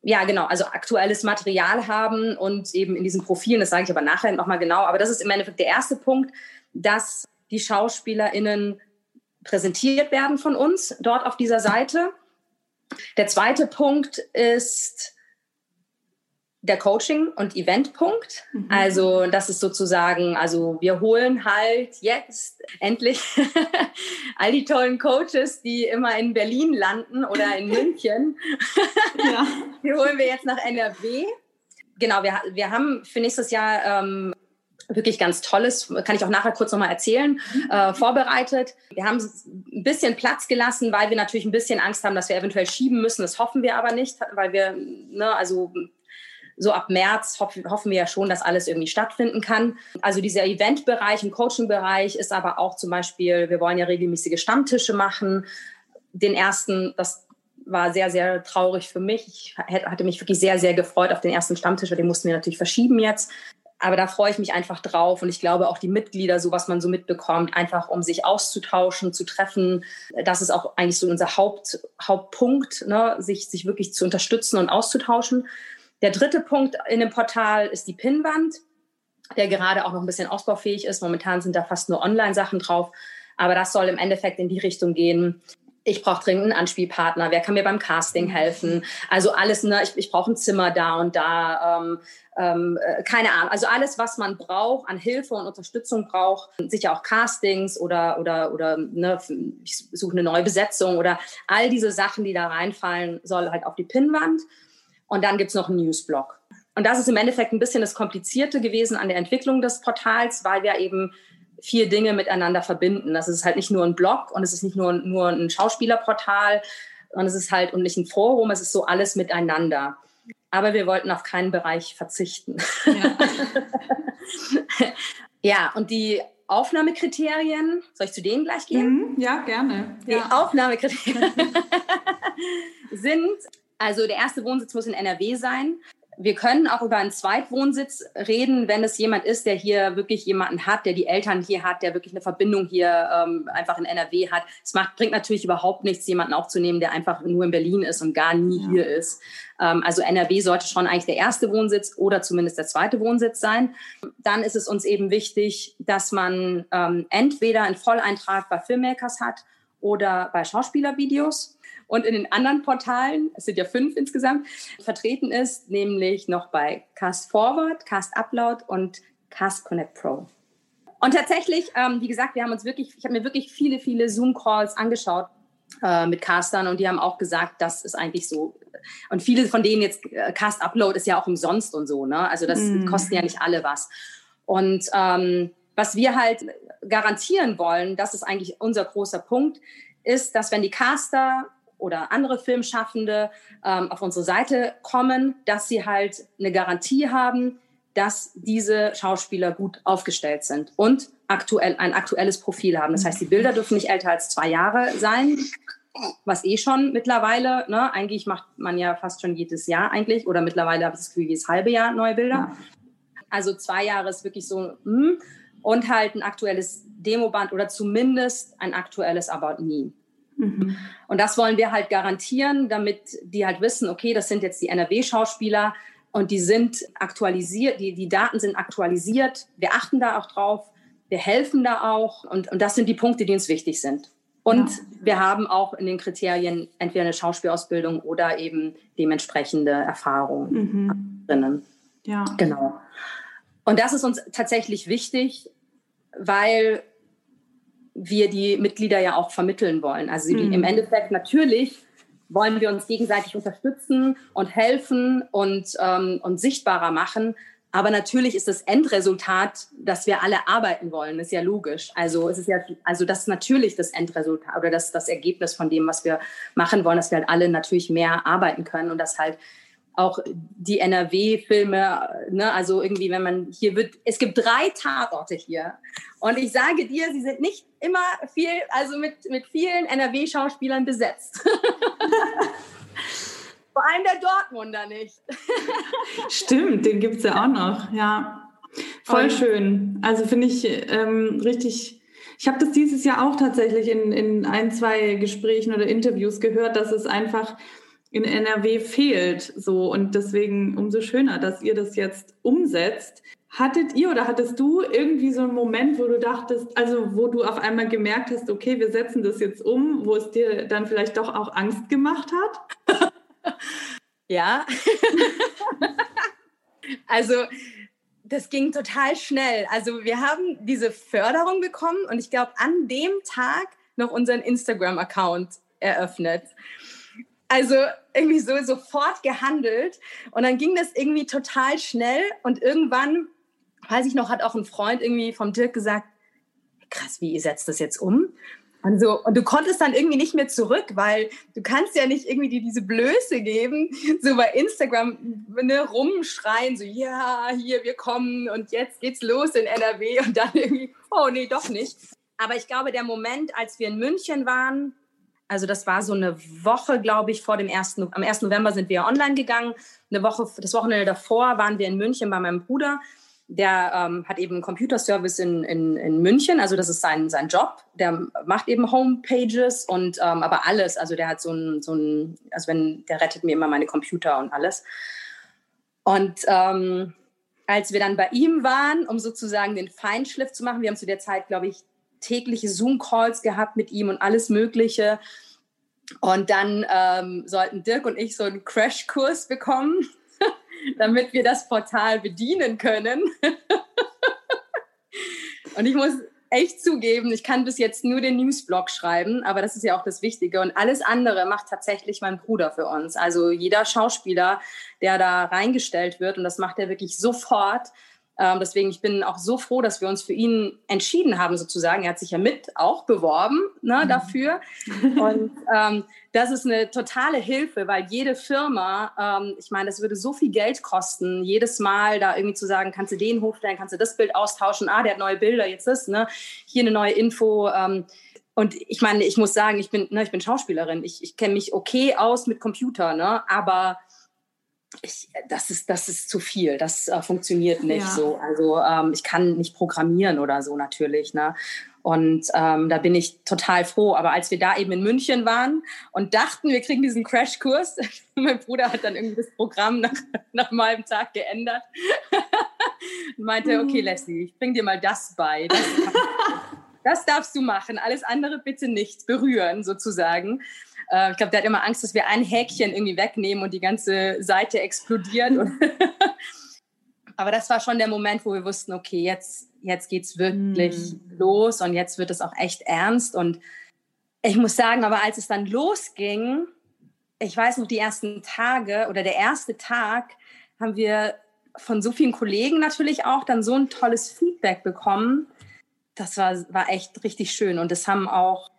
ja genau, also aktuelles Material haben und eben in diesen Profilen, das sage ich aber nachher nochmal genau, aber das ist im Endeffekt der erste Punkt, dass die SchauspielerInnen präsentiert werden von uns dort auf dieser Seite. Der zweite Punkt ist, der Coaching- und Eventpunkt. Mhm. Also das ist sozusagen, also wir holen halt jetzt endlich <laughs> all die tollen Coaches, die immer in Berlin landen oder in <laughs> München. ja. <laughs> Die holen wir jetzt nach NRW. Genau, wir, wir haben für nächstes Jahr ähm, wirklich ganz tolles, kann ich auch nachher kurz nochmal erzählen, mhm. äh, vorbereitet. Wir haben ein bisschen Platz gelassen, weil wir natürlich ein bisschen Angst haben, dass wir eventuell schieben müssen. Das hoffen wir aber nicht, weil wir, ne, also so ab März hoffen wir ja schon, dass alles irgendwie stattfinden kann. Also dieser Eventbereich und Coaching-Bereich ist aber auch zum Beispiel, wir wollen ja regelmäßige Stammtische machen. Den ersten, das war sehr, sehr traurig für mich. Ich hatte mich wirklich sehr, sehr gefreut auf den ersten Stammtisch, den mussten wir natürlich verschieben jetzt. Aber da freue ich mich einfach drauf und ich glaube auch die Mitglieder, so was man so mitbekommt, einfach um sich auszutauschen, zu treffen. Das ist auch eigentlich so unser Haupt, Hauptpunkt, ne? sich, sich wirklich zu unterstützen und auszutauschen. Der dritte Punkt in dem Portal ist die Pinnwand, der gerade auch noch ein bisschen ausbaufähig ist. Momentan sind da fast nur Online-Sachen drauf. Aber das soll im Endeffekt in die Richtung gehen. Ich brauche dringend einen Anspielpartner. Wer kann mir beim Casting helfen? Also alles, ne? ich, ich brauche ein Zimmer da und da. Ähm, ähm, äh, keine Ahnung. Also alles, was man braucht, an Hilfe und Unterstützung braucht. Sicher auch Castings oder, oder, oder ne, ich suche eine neue Besetzung oder all diese Sachen, die da reinfallen, soll halt auf die Pinnwand. Und dann gibt es noch einen Newsblog. Und das ist im Endeffekt ein bisschen das Komplizierte gewesen an der Entwicklung des Portals, weil wir eben vier Dinge miteinander verbinden. Das ist halt nicht nur ein Blog und es ist nicht nur, nur ein Schauspielerportal, sondern es ist halt und nicht ein Forum, es ist so alles miteinander. Aber wir wollten auf keinen Bereich verzichten. Ja, <laughs> ja und die Aufnahmekriterien, soll ich zu denen gleich gehen? Mhm, ja, gerne. Die Aufnahmekriterien <laughs> sind also der erste Wohnsitz muss in NRW sein. wir können auch über einen Zweitwohnsitz reden, wenn es jemand ist, der hier wirklich jemanden hat, der die Eltern hier hat, der wirklich eine Verbindung hier ähm, einfach in NRW hat. Es macht, bringt natürlich überhaupt nichts, jemanden aufzunehmen, der einfach nur in Berlin ist und gar nie ja. hier ist. Ähm, also NRW sollte schon eigentlich der erste Wohnsitz oder zumindest der zweite Wohnsitz sein. Dann ist es uns eben wichtig, dass man ähm, entweder einen Volleintrag bei Filmmakers hat oder bei Schauspielervideos und in den anderen Portalen, es sind ja fünf insgesamt, vertreten ist, nämlich noch bei Cast Forward, Cast Upload und Cast Connect Pro. Und tatsächlich, ähm, wie gesagt, wir haben uns wirklich, ich habe mir wirklich viele, viele Zoom-Calls angeschaut äh, mit Castern und die haben auch gesagt, das ist eigentlich so. Und viele von denen jetzt, äh, Cast Upload ist ja auch umsonst und so, ne? Also das mm. kosten ja nicht alle was. Und ähm, was wir halt garantieren wollen, das ist eigentlich unser großer Punkt, ist, dass wenn die Caster oder andere Filmschaffende ähm, auf unsere Seite kommen, dass sie halt eine Garantie haben, dass diese Schauspieler gut aufgestellt sind und aktuell ein aktuelles Profil haben. Das heißt, die Bilder dürfen nicht älter als zwei Jahre sein, was eh schon mittlerweile, ne, eigentlich macht man ja fast schon jedes Jahr eigentlich oder mittlerweile habe ich das Gefühl, jedes halbe Jahr neue Bilder. Ja. Also zwei Jahre ist wirklich so, mh, hm, und halt ein aktuelles Demoband oder zumindest ein aktuelles About Me. Mhm. Und das wollen wir halt garantieren, damit die halt wissen, okay, das sind jetzt die NRW-Schauspieler und die sind aktualisiert, die, die Daten sind aktualisiert. Wir achten da auch drauf, wir helfen da auch und, und das sind die Punkte, die uns wichtig sind. Und ja. wir haben auch in den Kriterien entweder eine Schauspielausbildung oder eben dementsprechende Erfahrung mhm. drinnen. Ja. Genau. Und das ist uns tatsächlich wichtig, weil wir die Mitglieder ja auch vermitteln wollen. Also mhm. im Endeffekt natürlich wollen wir uns gegenseitig unterstützen und helfen und, ähm, und sichtbarer machen. Aber natürlich ist das Endresultat, dass wir alle arbeiten wollen, ist ja logisch. Also es ist ja, also das ist natürlich das Endresultat oder das, das Ergebnis von dem, was wir machen wollen, dass wir halt alle natürlich mehr arbeiten können und dass halt auch die NRW-Filme, ne, also irgendwie, wenn man hier wird, es gibt drei Tatorte hier. Und ich sage dir, sie sind nicht immer viel, also mit, mit vielen NRW-Schauspielern besetzt. <laughs> Vor allem der Dortmunder nicht. <laughs> Stimmt, den gibt es ja auch noch, ja. Voll Und, schön. Also finde ich ähm, richtig. Ich habe das dieses Jahr auch tatsächlich in, in ein, zwei Gesprächen oder Interviews gehört, dass es einfach in NRW fehlt. So und deswegen umso schöner, dass ihr das jetzt umsetzt. Hattet ihr oder hattest du irgendwie so einen Moment, wo du dachtest, also wo du auf einmal gemerkt hast, okay, wir setzen das jetzt um, wo es dir dann vielleicht doch auch Angst gemacht hat? <laughs> ja. <laughs> also das ging total schnell. Also wir haben diese Förderung bekommen und ich glaube an dem Tag noch unseren Instagram-Account eröffnet. Also irgendwie so sofort gehandelt. Und dann ging das irgendwie total schnell. Und irgendwann, weiß ich noch, hat auch ein Freund irgendwie vom Dirk gesagt, krass, wie ihr setzt das jetzt um? Und, so, und du konntest dann irgendwie nicht mehr zurück, weil du kannst ja nicht irgendwie dir diese Blöße geben, <laughs> so bei Instagram ne, rumschreien, so ja, hier, wir kommen und jetzt geht's los in NRW und dann irgendwie, oh nee, doch nicht. Aber ich glaube, der Moment, als wir in München waren, also das war so eine Woche, glaube ich, vor dem ersten, am 1. November sind wir online gegangen. Eine Woche, das Wochenende davor waren wir in München bei meinem Bruder. Der ähm, hat eben Computerservice in, in, in München, also das ist sein, sein Job. Der macht eben Homepages und ähm, aber alles. Also der hat so ein, so ein, also wenn, der rettet mir immer meine Computer und alles. Und ähm, als wir dann bei ihm waren, um sozusagen den Feinschliff zu machen, wir haben zu der Zeit, glaube ich, tägliche Zoom-Calls gehabt mit ihm und alles Mögliche. Und dann ähm, sollten Dirk und ich so einen Crashkurs bekommen, <laughs> damit wir das Portal bedienen können. <laughs> und ich muss echt zugeben, ich kann bis jetzt nur den Newsblog schreiben, aber das ist ja auch das Wichtige. Und alles andere macht tatsächlich mein Bruder für uns. Also jeder Schauspieler, der da reingestellt wird, und das macht er wirklich sofort, ähm, deswegen, ich bin auch so froh, dass wir uns für ihn entschieden haben, sozusagen. Er hat sich ja mit auch beworben ne, mhm. dafür. Und <laughs> ähm, das ist eine totale Hilfe, weil jede Firma, ähm, ich meine, das würde so viel Geld kosten, jedes Mal da irgendwie zu sagen, kannst du den hochstellen, kannst du das Bild austauschen, ah, der hat neue Bilder, jetzt ist, ne, hier eine neue Info. Ähm, und ich meine, ich muss sagen, ich bin, ne, ich bin Schauspielerin, ich, ich kenne mich okay aus mit Computer, ne, aber ich, das, ist, das ist zu viel, das äh, funktioniert nicht ja. so. Also ähm, ich kann nicht programmieren oder so natürlich. Ne? Und ähm, da bin ich total froh. Aber als wir da eben in München waren und dachten, wir kriegen diesen Crashkurs, <laughs> mein Bruder hat dann irgendwie das Programm nach, <laughs> nach einem halben Tag geändert <laughs> und meinte, mhm. okay Leslie, ich bring dir mal das bei. Das, das darfst du machen, alles andere bitte nicht berühren sozusagen. Äh, ich glaube, der hat immer Angst, dass wir ein Häkchen irgendwie wegnehmen und die ganze Seite explodiert. <laughs> Aber das war schon der Moment, wo wir wussten, okay, jetzt, jetzt es wirklich mm. los und jetzt wird es auch echt ernst. Und ich muss sagen, aber als es dann losging, ich weiß noch, die ersten Tage oder der erste Tag haben wir von so vielen Kollegen natürlich auch dann so ein tolles Feedback bekommen. Das war, war echt richtig schön. Und das haben auch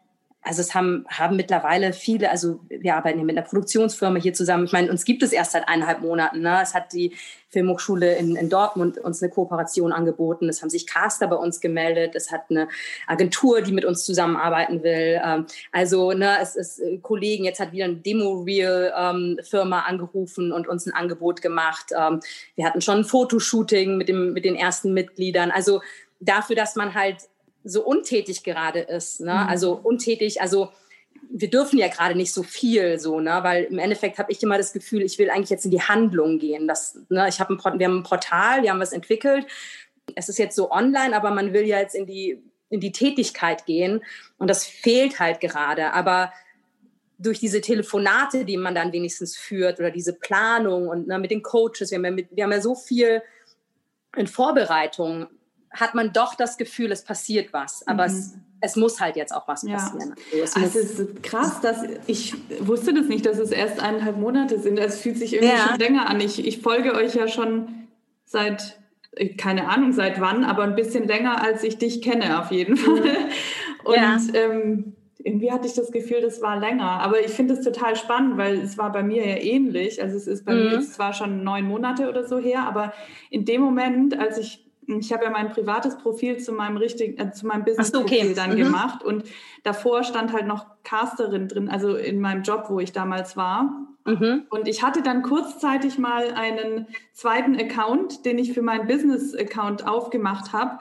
also es haben, haben mittlerweile viele, also wir arbeiten hier mit einer Produktionsfirma hier zusammen. Ich meine, uns gibt es erst seit eineinhalb Monaten. Ne? Es hat die Filmhochschule in, in Dortmund uns eine Kooperation angeboten. Es haben sich Caster bei uns gemeldet. Es hat eine Agentur, die mit uns zusammenarbeiten will. Ähm, also ne, es ist äh, Kollegen, jetzt hat wieder eine Demo-Reel-Firma ähm, angerufen und uns ein Angebot gemacht. Ähm, wir hatten schon ein Fotoshooting mit, dem, mit den ersten Mitgliedern. Also dafür, dass man halt so untätig gerade ist. Ne? Mhm. Also untätig, also wir dürfen ja gerade nicht so viel so, ne? weil im Endeffekt habe ich immer das Gefühl, ich will eigentlich jetzt in die Handlung gehen. Das, ne? ich hab ein, wir haben ein Portal, wir haben was entwickelt. Es ist jetzt so online, aber man will ja jetzt in die, in die Tätigkeit gehen und das fehlt halt gerade. Aber durch diese Telefonate, die man dann wenigstens führt oder diese Planung und ne, mit den Coaches, wir haben ja, mit, wir haben ja so viel in Vorbereitung hat man doch das Gefühl, es passiert was. Aber mhm. es, es muss halt jetzt auch was ja. passieren. Also es, also es ist krass, dass ich wusste das nicht, dass es erst eineinhalb Monate sind. Es fühlt sich irgendwie ja. schon länger an. Ich, ich folge euch ja schon seit, keine Ahnung seit wann, aber ein bisschen länger, als ich dich kenne, auf jeden mhm. Fall. Und ja. ähm, irgendwie hatte ich das Gefühl, das war länger. Aber ich finde es total spannend, weil es war bei mir ja ähnlich. Also es ist bei mhm. mir jetzt zwar schon neun Monate oder so her, aber in dem Moment, als ich ich habe ja mein privates Profil zu meinem richtigen, äh, zu meinem Business-Profil okay. dann mhm. gemacht und davor stand halt noch Casterin drin, also in meinem Job, wo ich damals war. Mhm. Und ich hatte dann kurzzeitig mal einen zweiten Account, den ich für meinen Business-Account aufgemacht habe.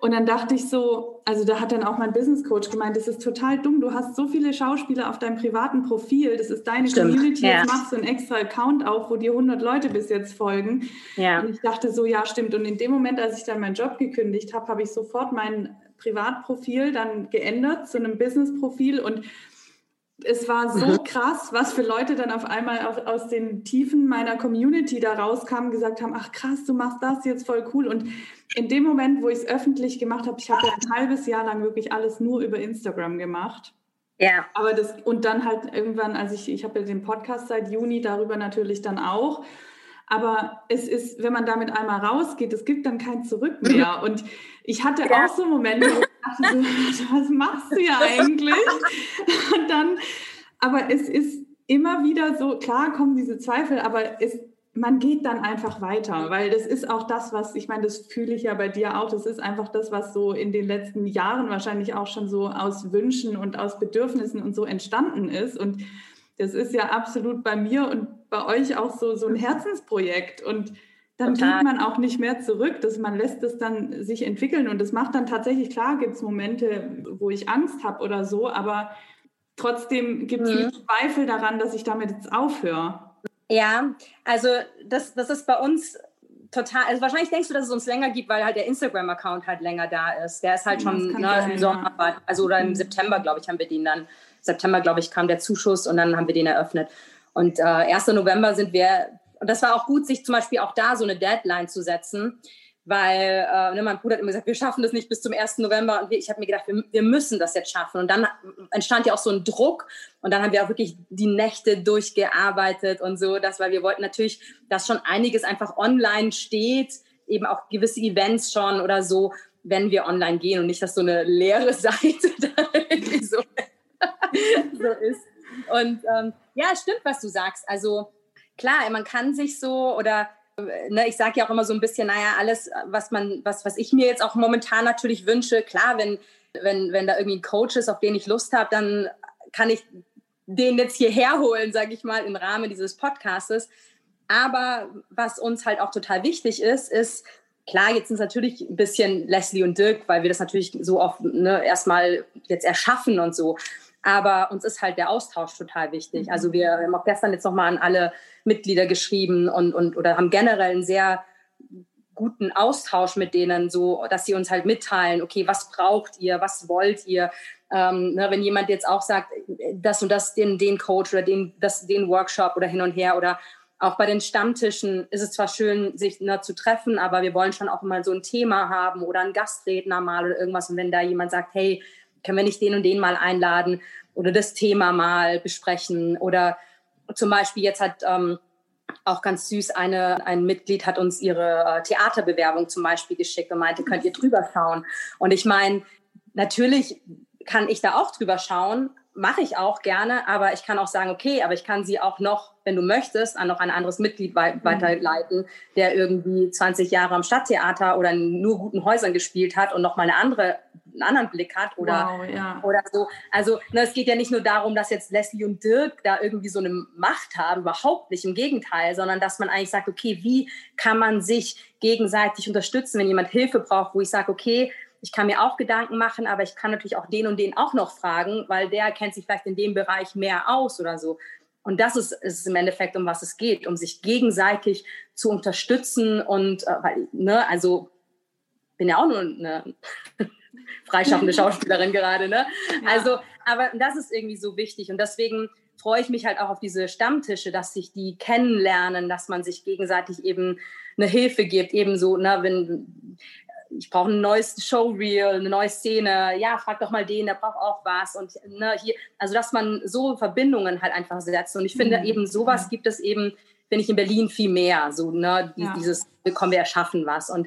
Und dann dachte ich so, also da hat dann auch mein Business Coach gemeint, das ist total dumm. Du hast so viele Schauspieler auf deinem privaten Profil. Das ist deine Stimmt. Community. Ja. Jetzt machst du einen extra Account auf, wo dir 100 Leute bis jetzt folgen. Ja. Und ich dachte so, ja, stimmt. Und in dem Moment, als ich dann meinen Job gekündigt habe, habe ich sofort mein Privatprofil dann geändert zu einem Business-Profil und es war so mhm. krass, was für Leute dann auf einmal auch aus den Tiefen meiner Community da rauskamen, gesagt haben, ach krass, du machst das jetzt voll cool. Und in dem Moment, wo ich es öffentlich gemacht habe, ich habe ja ein halbes Jahr lang wirklich alles nur über Instagram gemacht. Ja. Aber das, und dann halt irgendwann, als ich, ich habe ja den Podcast seit Juni, darüber natürlich dann auch. Aber es ist, wenn man damit einmal rausgeht, es gibt dann kein Zurück mehr. <laughs> Und ich hatte ja. auch so Momente, wo ich dachte so, was machst du ja eigentlich? Und dann, aber es ist immer wieder so, klar kommen diese Zweifel, aber es, man geht dann einfach weiter, weil das ist auch das, was, ich meine, das fühle ich ja bei dir auch, das ist einfach das, was so in den letzten Jahren wahrscheinlich auch schon so aus Wünschen und aus Bedürfnissen und so entstanden ist. Und das ist ja absolut bei mir und bei euch auch so, so ein Herzensprojekt. Und dann Total. geht man auch nicht mehr zurück, dass man lässt es dann sich entwickeln. Und das macht dann tatsächlich, klar gibt es Momente, wo ich Angst habe oder so, aber trotzdem gibt es mhm. Zweifel daran, dass ich damit jetzt aufhöre. Ja, also das, das ist bei uns total, also wahrscheinlich denkst du, dass es uns länger gibt, weil halt der Instagram-Account halt länger da ist. Der ist halt schon ne, sein, im Sommer, ja. also oder im mhm. September, glaube ich, haben wir den dann September, glaube ich, kam der Zuschuss und dann haben wir den eröffnet. Und äh, 1. November sind wir, und das war auch gut, sich zum Beispiel auch da so eine Deadline zu setzen, weil äh, ne, mein Bruder hat immer gesagt, wir schaffen das nicht bis zum 1. November. Und ich habe mir gedacht, wir, wir, müssen das jetzt schaffen. Und dann entstand ja auch so ein Druck. Und dann haben wir auch wirklich die Nächte durchgearbeitet und so, das, weil wir wollten natürlich, dass schon einiges einfach online steht, eben auch gewisse Events schon oder so, wenn wir online gehen und nicht, dass so eine leere <laughs> Seite da so <laughs> so ist. Und ähm, ja, stimmt, was du sagst. Also klar, man kann sich so oder ne, ich sage ja auch immer so ein bisschen, naja, alles, was man, was, was ich mir jetzt auch momentan natürlich wünsche, klar, wenn, wenn, wenn da irgendwie ein Coach ist, auf den ich Lust habe, dann kann ich den jetzt hierher holen, sage ich mal, im Rahmen dieses Podcastes. Aber was uns halt auch total wichtig ist, ist, klar, jetzt sind es natürlich ein bisschen Leslie und Dirk, weil wir das natürlich so oft ne, erstmal jetzt erschaffen und so. Aber uns ist halt der Austausch total wichtig. Mhm. Also wir haben auch gestern jetzt nochmal an alle Mitglieder geschrieben und, und oder haben generell einen sehr guten Austausch mit denen, so dass sie uns halt mitteilen, okay, was braucht ihr, was wollt ihr? Ähm, ne, wenn jemand jetzt auch sagt, das und das, den, den Coach oder den, das, den Workshop oder hin und her oder auch bei den Stammtischen ist es zwar schön, sich ne, zu treffen, aber wir wollen schon auch mal so ein Thema haben oder einen Gastredner mal oder irgendwas. Und wenn da jemand sagt, hey, können wir nicht den und den mal einladen oder das Thema mal besprechen oder zum Beispiel jetzt hat ähm, auch ganz süß, eine, ein Mitglied hat uns ihre äh, Theaterbewerbung zum Beispiel geschickt und meinte, könnt ihr drüber schauen? Und ich meine, natürlich kann ich da auch drüber schauen, mache ich auch gerne, aber ich kann auch sagen, okay, aber ich kann sie auch noch, wenn du möchtest, an noch ein anderes Mitglied mhm. weiterleiten, der irgendwie 20 Jahre am Stadttheater oder in nur guten Häusern gespielt hat und noch mal eine andere, einen anderen Blick hat oder, wow, ja. oder so. Also ne, es geht ja nicht nur darum, dass jetzt Leslie und Dirk da irgendwie so eine Macht haben, überhaupt nicht, im Gegenteil, sondern dass man eigentlich sagt, okay, wie kann man sich gegenseitig unterstützen, wenn jemand Hilfe braucht, wo ich sage, okay, ich kann mir auch Gedanken machen, aber ich kann natürlich auch den und den auch noch fragen, weil der kennt sich vielleicht in dem Bereich mehr aus oder so. Und das ist, ist im Endeffekt, um was es geht, um sich gegenseitig zu unterstützen und, äh, weil, ne, also, bin ja auch nur eine freischaffende <laughs> Schauspielerin gerade, ne? Ja. Also, aber das ist irgendwie so wichtig und deswegen freue ich mich halt auch auf diese Stammtische, dass sich die kennenlernen, dass man sich gegenseitig eben eine Hilfe gibt, ebenso, ne, wenn ich brauche ein neues Showreel, eine neue Szene, ja, frag doch mal den, der braucht auch was und ne, hier, also dass man so Verbindungen halt einfach setzt und ich finde mhm. eben sowas gibt es eben, finde ich in Berlin viel mehr, so ne, ja. dieses, komm, wir erschaffen was und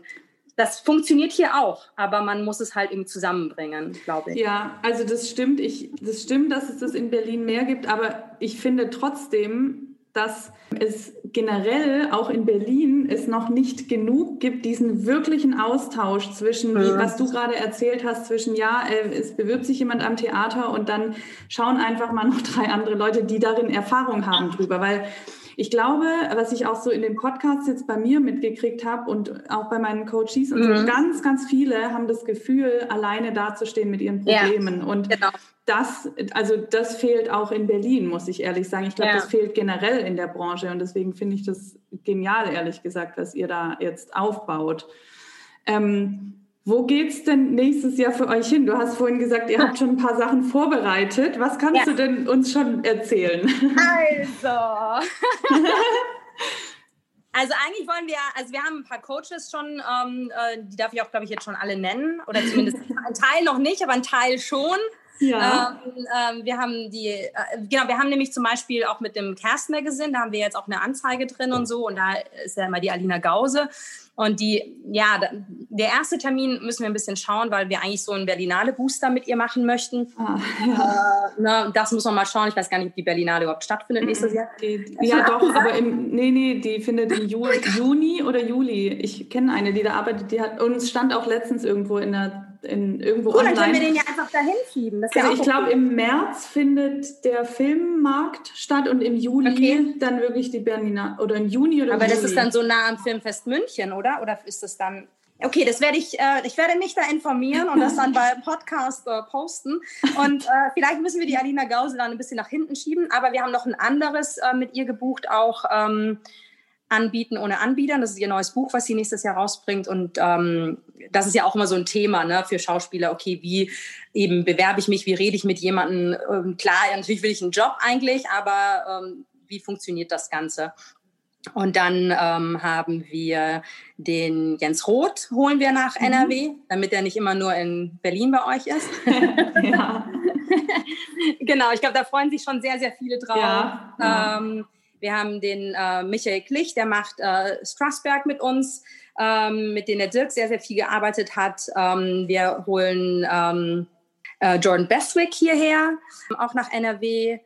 das funktioniert hier auch, aber man muss es halt irgendwie zusammenbringen, glaube ich. Ja, also das stimmt. Ich, das stimmt, dass es das in Berlin mehr gibt, aber ich finde trotzdem, dass es generell auch in Berlin es noch nicht genug gibt, diesen wirklichen Austausch zwischen, wie, was du gerade erzählt hast, zwischen, ja, äh, es bewirbt sich jemand am Theater und dann schauen einfach mal noch <laughs> drei andere Leute, die darin Erfahrung haben drüber, weil ich glaube, was ich auch so in den Podcasts jetzt bei mir mitgekriegt habe und auch bei meinen Coaches und mhm. so, ganz, ganz viele haben das Gefühl, alleine dazustehen mit ihren Problemen. Ja, und genau. das, also das fehlt auch in Berlin, muss ich ehrlich sagen. Ich glaube, ja. das fehlt generell in der Branche und deswegen finde ich das genial, ehrlich gesagt, was ihr da jetzt aufbaut. Ähm, wo geht's denn nächstes Jahr für euch hin? Du hast vorhin gesagt, ihr habt schon ein paar Sachen vorbereitet. Was kannst ja. du denn uns schon erzählen? Also. <laughs> Also eigentlich wollen wir, also wir haben ein paar Coaches schon, ähm, äh, die darf ich auch, glaube ich, jetzt schon alle nennen. Oder zumindest <laughs> ein Teil noch nicht, aber ein Teil schon. Ja. Ähm, ähm, wir haben die, äh, genau, wir haben nämlich zum Beispiel auch mit dem Cast Magazine, da haben wir jetzt auch eine Anzeige drin und so. Und da ist ja immer die Alina Gause. Und die, ja, der erste Termin müssen wir ein bisschen schauen, weil wir eigentlich so einen Berlinale Booster mit ihr machen möchten. Ah, ja. äh, ne, das muss man mal schauen. Ich weiß gar nicht, ob die Berlinale überhaupt stattfindet nächstes Jahr. Die, ja, <laughs> doch, aber im, nee, nee, die findet im Ju Juni oder Juli. Ich kenne eine, die da arbeitet, die hat, und es stand auch letztens irgendwo in der in, irgendwo cool, online. dann können wir den ja einfach dahin schieben. also ja ich glaube, im März findet der Filmmarkt statt und im Juli okay. dann wirklich die Berliner, oder im Juni oder Aber Juli. das ist dann so nah am Filmfest München, oder? Oder ist das dann... Okay, das werde ich, äh, ich werde mich da informieren und das dann bei Podcast äh, posten. Und äh, vielleicht müssen wir die Alina Gause dann ein bisschen nach hinten schieben, aber wir haben noch ein anderes äh, mit ihr gebucht, auch ähm, Anbieten ohne Anbietern. Das ist ihr neues Buch, was sie nächstes Jahr rausbringt. Und ähm, das ist ja auch immer so ein Thema ne, für Schauspieler. Okay, wie eben bewerbe ich mich, wie rede ich mit jemandem? Ähm, klar, natürlich will ich einen Job eigentlich, aber ähm, wie funktioniert das Ganze? Und dann ähm, haben wir den Jens Roth, holen wir nach mhm. NRW, damit er nicht immer nur in Berlin bei euch ist. ja. <laughs> <laughs> genau, ich glaube, da freuen sich schon sehr, sehr viele drauf. Ja, ja. Ähm, wir haben den äh, Michael Klich, der macht äh, Strasberg mit uns, ähm, mit dem der Dirk sehr, sehr viel gearbeitet hat. Ähm, wir holen ähm, äh, Jordan Bestwick hierher, auch nach NRW.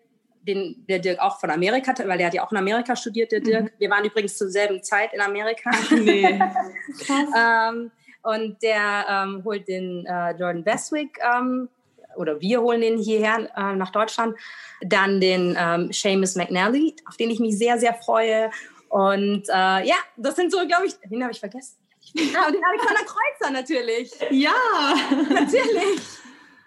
Den, der Dirk auch von Amerika, weil der hat ja auch in Amerika studiert, der Dirk. Mhm. Wir waren übrigens zur selben Zeit in Amerika. Ach, nee. <laughs> Ähm, und der ähm, holt den äh, Jordan Bestwick ähm, oder wir holen den hierher äh, nach Deutschland. Dann den ähm, Seamus McNally, auf den ich mich sehr, sehr freue. Und äh, ja, das sind so, glaube ich, den habe ich vergessen. <laughs> Ah, und den Alexander Kreuzer natürlich. Ja, natürlich.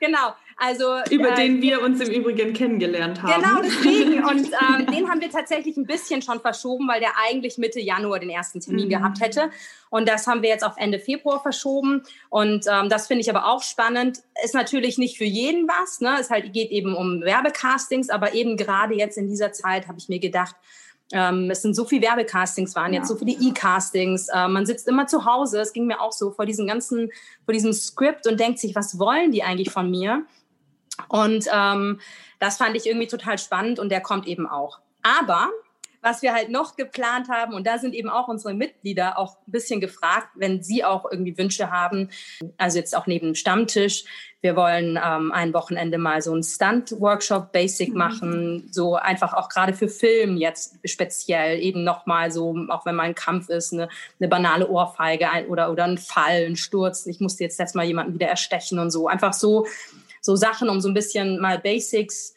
Genau. Also, Über äh, den wir uns im Übrigen kennengelernt haben. Genau, deswegen. <laughs> Und ähm, den haben wir tatsächlich ein bisschen schon verschoben, weil der eigentlich Mitte Januar den ersten Termin mhm. gehabt hätte. Und das haben wir jetzt auf Ende Februar verschoben. Und ähm, das finde ich aber auch spannend. Ist natürlich nicht für jeden was. Ne? Es halt geht eben um Werbecastings, aber eben gerade jetzt in dieser Zeit habe ich mir gedacht, ähm, es sind so viele Werbecastings waren ja. jetzt, so viele E-Castings. Äh, man sitzt immer zu Hause. Es ging mir auch so vor diesem ganzen, vor diesem Skript und denkt sich, was wollen die eigentlich von mir? Und ähm, das fand ich irgendwie total spannend und der kommt eben auch. Aber was wir halt noch geplant haben, und da sind eben auch unsere Mitglieder auch ein bisschen gefragt, wenn sie auch irgendwie Wünsche haben, also jetzt auch neben dem Stammtisch. Wir wollen ähm, ein Wochenende mal so einen Stunt-Workshop Basic mhm. machen, so einfach auch gerade für Film jetzt speziell, eben nochmal so, auch wenn mal ein Kampf ist, eine, eine banale Ohrfeige ein, oder, oder ein Fall, ein Sturz. Ich musste jetzt letztes Mal jemanden wieder erstechen und so. Einfach so, so Sachen, um so ein bisschen mal Basics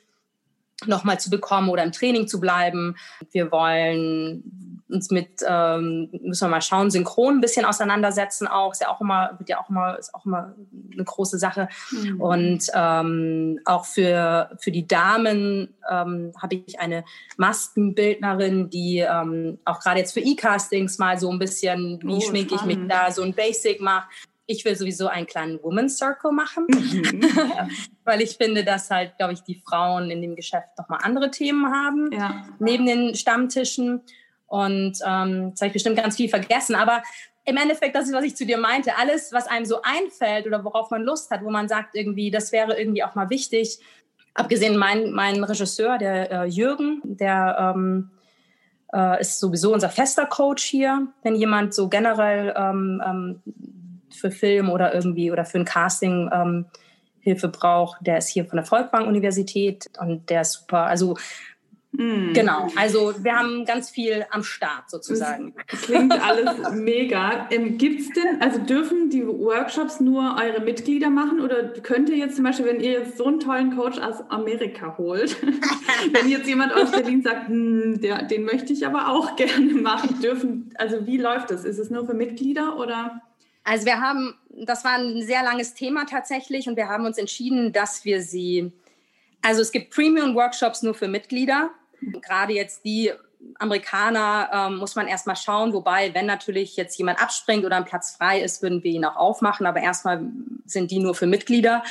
nochmal zu bekommen oder im Training zu bleiben. Wir wollen uns mit, ähm, müssen wir mal schauen, synchron ein bisschen auseinandersetzen auch. Ist ja auch immer, wird ja auch immer, ist auch immer eine große Sache. Mhm. Und ähm, auch für, für die Damen ähm, habe ich eine Maskenbildnerin, die ähm, auch gerade jetzt für E-Castings mal so ein bisschen, wie oh, schminke ich mich da, so ein Basic macht ich will sowieso einen kleinen Women's Circle machen, mhm. <laughs> weil ich finde, dass halt, glaube ich, die Frauen in dem Geschäft nochmal andere Themen haben, ja. neben den Stammtischen. Und ähm, jetzt habe ich bestimmt ganz viel vergessen, aber im Endeffekt, das ist, was ich zu dir meinte, alles, was einem so einfällt oder worauf man Lust hat, wo man sagt, irgendwie, das wäre irgendwie auch mal wichtig. Abgesehen mein, mein Regisseur, der äh, Jürgen, der ähm, äh, ist sowieso unser fester Coach hier. Wenn jemand so generell ähm, ähm für Film oder irgendwie oder für ein Casting ähm, Hilfe braucht, der ist hier von der Volkwang-Universität und der ist super. Also Mm. Genau, also wir haben ganz viel am Start sozusagen. Das klingt alles mega. Ähm, Gibt es denn, also dürfen die Workshops nur eure Mitglieder machen oder könnt ihr jetzt zum Beispiel, wenn ihr jetzt so einen tollen Coach aus Amerika holt, <laughs> wenn jetzt jemand aus Berlin sagt, hm, der, den möchte ich aber auch <laughs> gerne machen, dürfen, also wie läuft das? Ist es nur für Mitglieder oder? Also wir haben, das war ein sehr langes Thema tatsächlich und wir haben uns entschieden, dass wir sie, also es gibt Premium-Workshops nur für Mitglieder. Gerade jetzt die Amerikaner ähm, muss man erstmal schauen, wobei, wenn natürlich jetzt jemand abspringt oder ein Platz frei ist, würden wir ihn auch aufmachen, aber erstmal sind die nur für Mitglieder.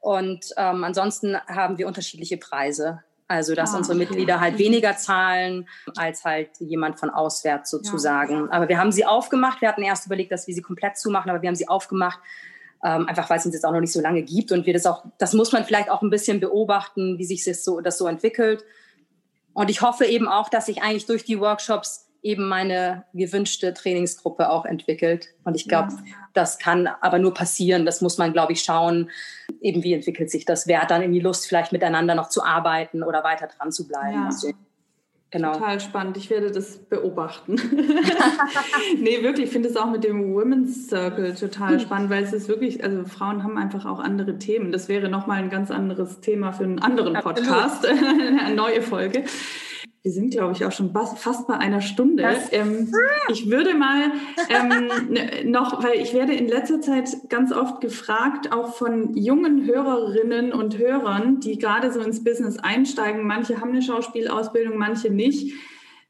Und ähm, ansonsten haben wir unterschiedliche Preise. Also, dass ah, unsere Mitglieder halt weniger zahlen als halt jemand von auswärts sozusagen. Ja. Aber wir haben sie aufgemacht. Wir hatten erst überlegt, dass wir sie komplett zumachen, aber wir haben sie aufgemacht, ähm, einfach weil es uns jetzt auch noch nicht so lange gibt. Und wir das auch, das muss man vielleicht auch ein bisschen beobachten, wie sich das so, das so entwickelt. Und ich hoffe eben auch, dass sich eigentlich durch die Workshops eben meine gewünschte Trainingsgruppe auch entwickelt. Und ich glaube, ja. das kann aber nur passieren. Das muss man, glaube ich, schauen, eben wie entwickelt sich das. Wer hat dann irgendwie Lust, vielleicht miteinander noch zu arbeiten oder weiter dran zu bleiben. Ja. Also, genau. Total spannend. Ich werde das beobachten. <laughs> nee, wirklich, ich finde es auch mit dem Women's Circle total hm. spannend, weil es ist wirklich, also Frauen haben einfach auch andere Themen. Das wäre nochmal ein ganz anderes Thema für einen anderen Podcast, <laughs> eine neue Folge. Wir sind, glaube ich, auch schon fast bei einer Stunde. Ähm, ich würde mal ähm, <laughs> ne, noch, weil ich werde in letzter Zeit ganz oft gefragt, auch von jungen Hörerinnen und Hörern, die gerade so ins Business einsteigen. Manche haben eine Schauspielausbildung, manche nicht.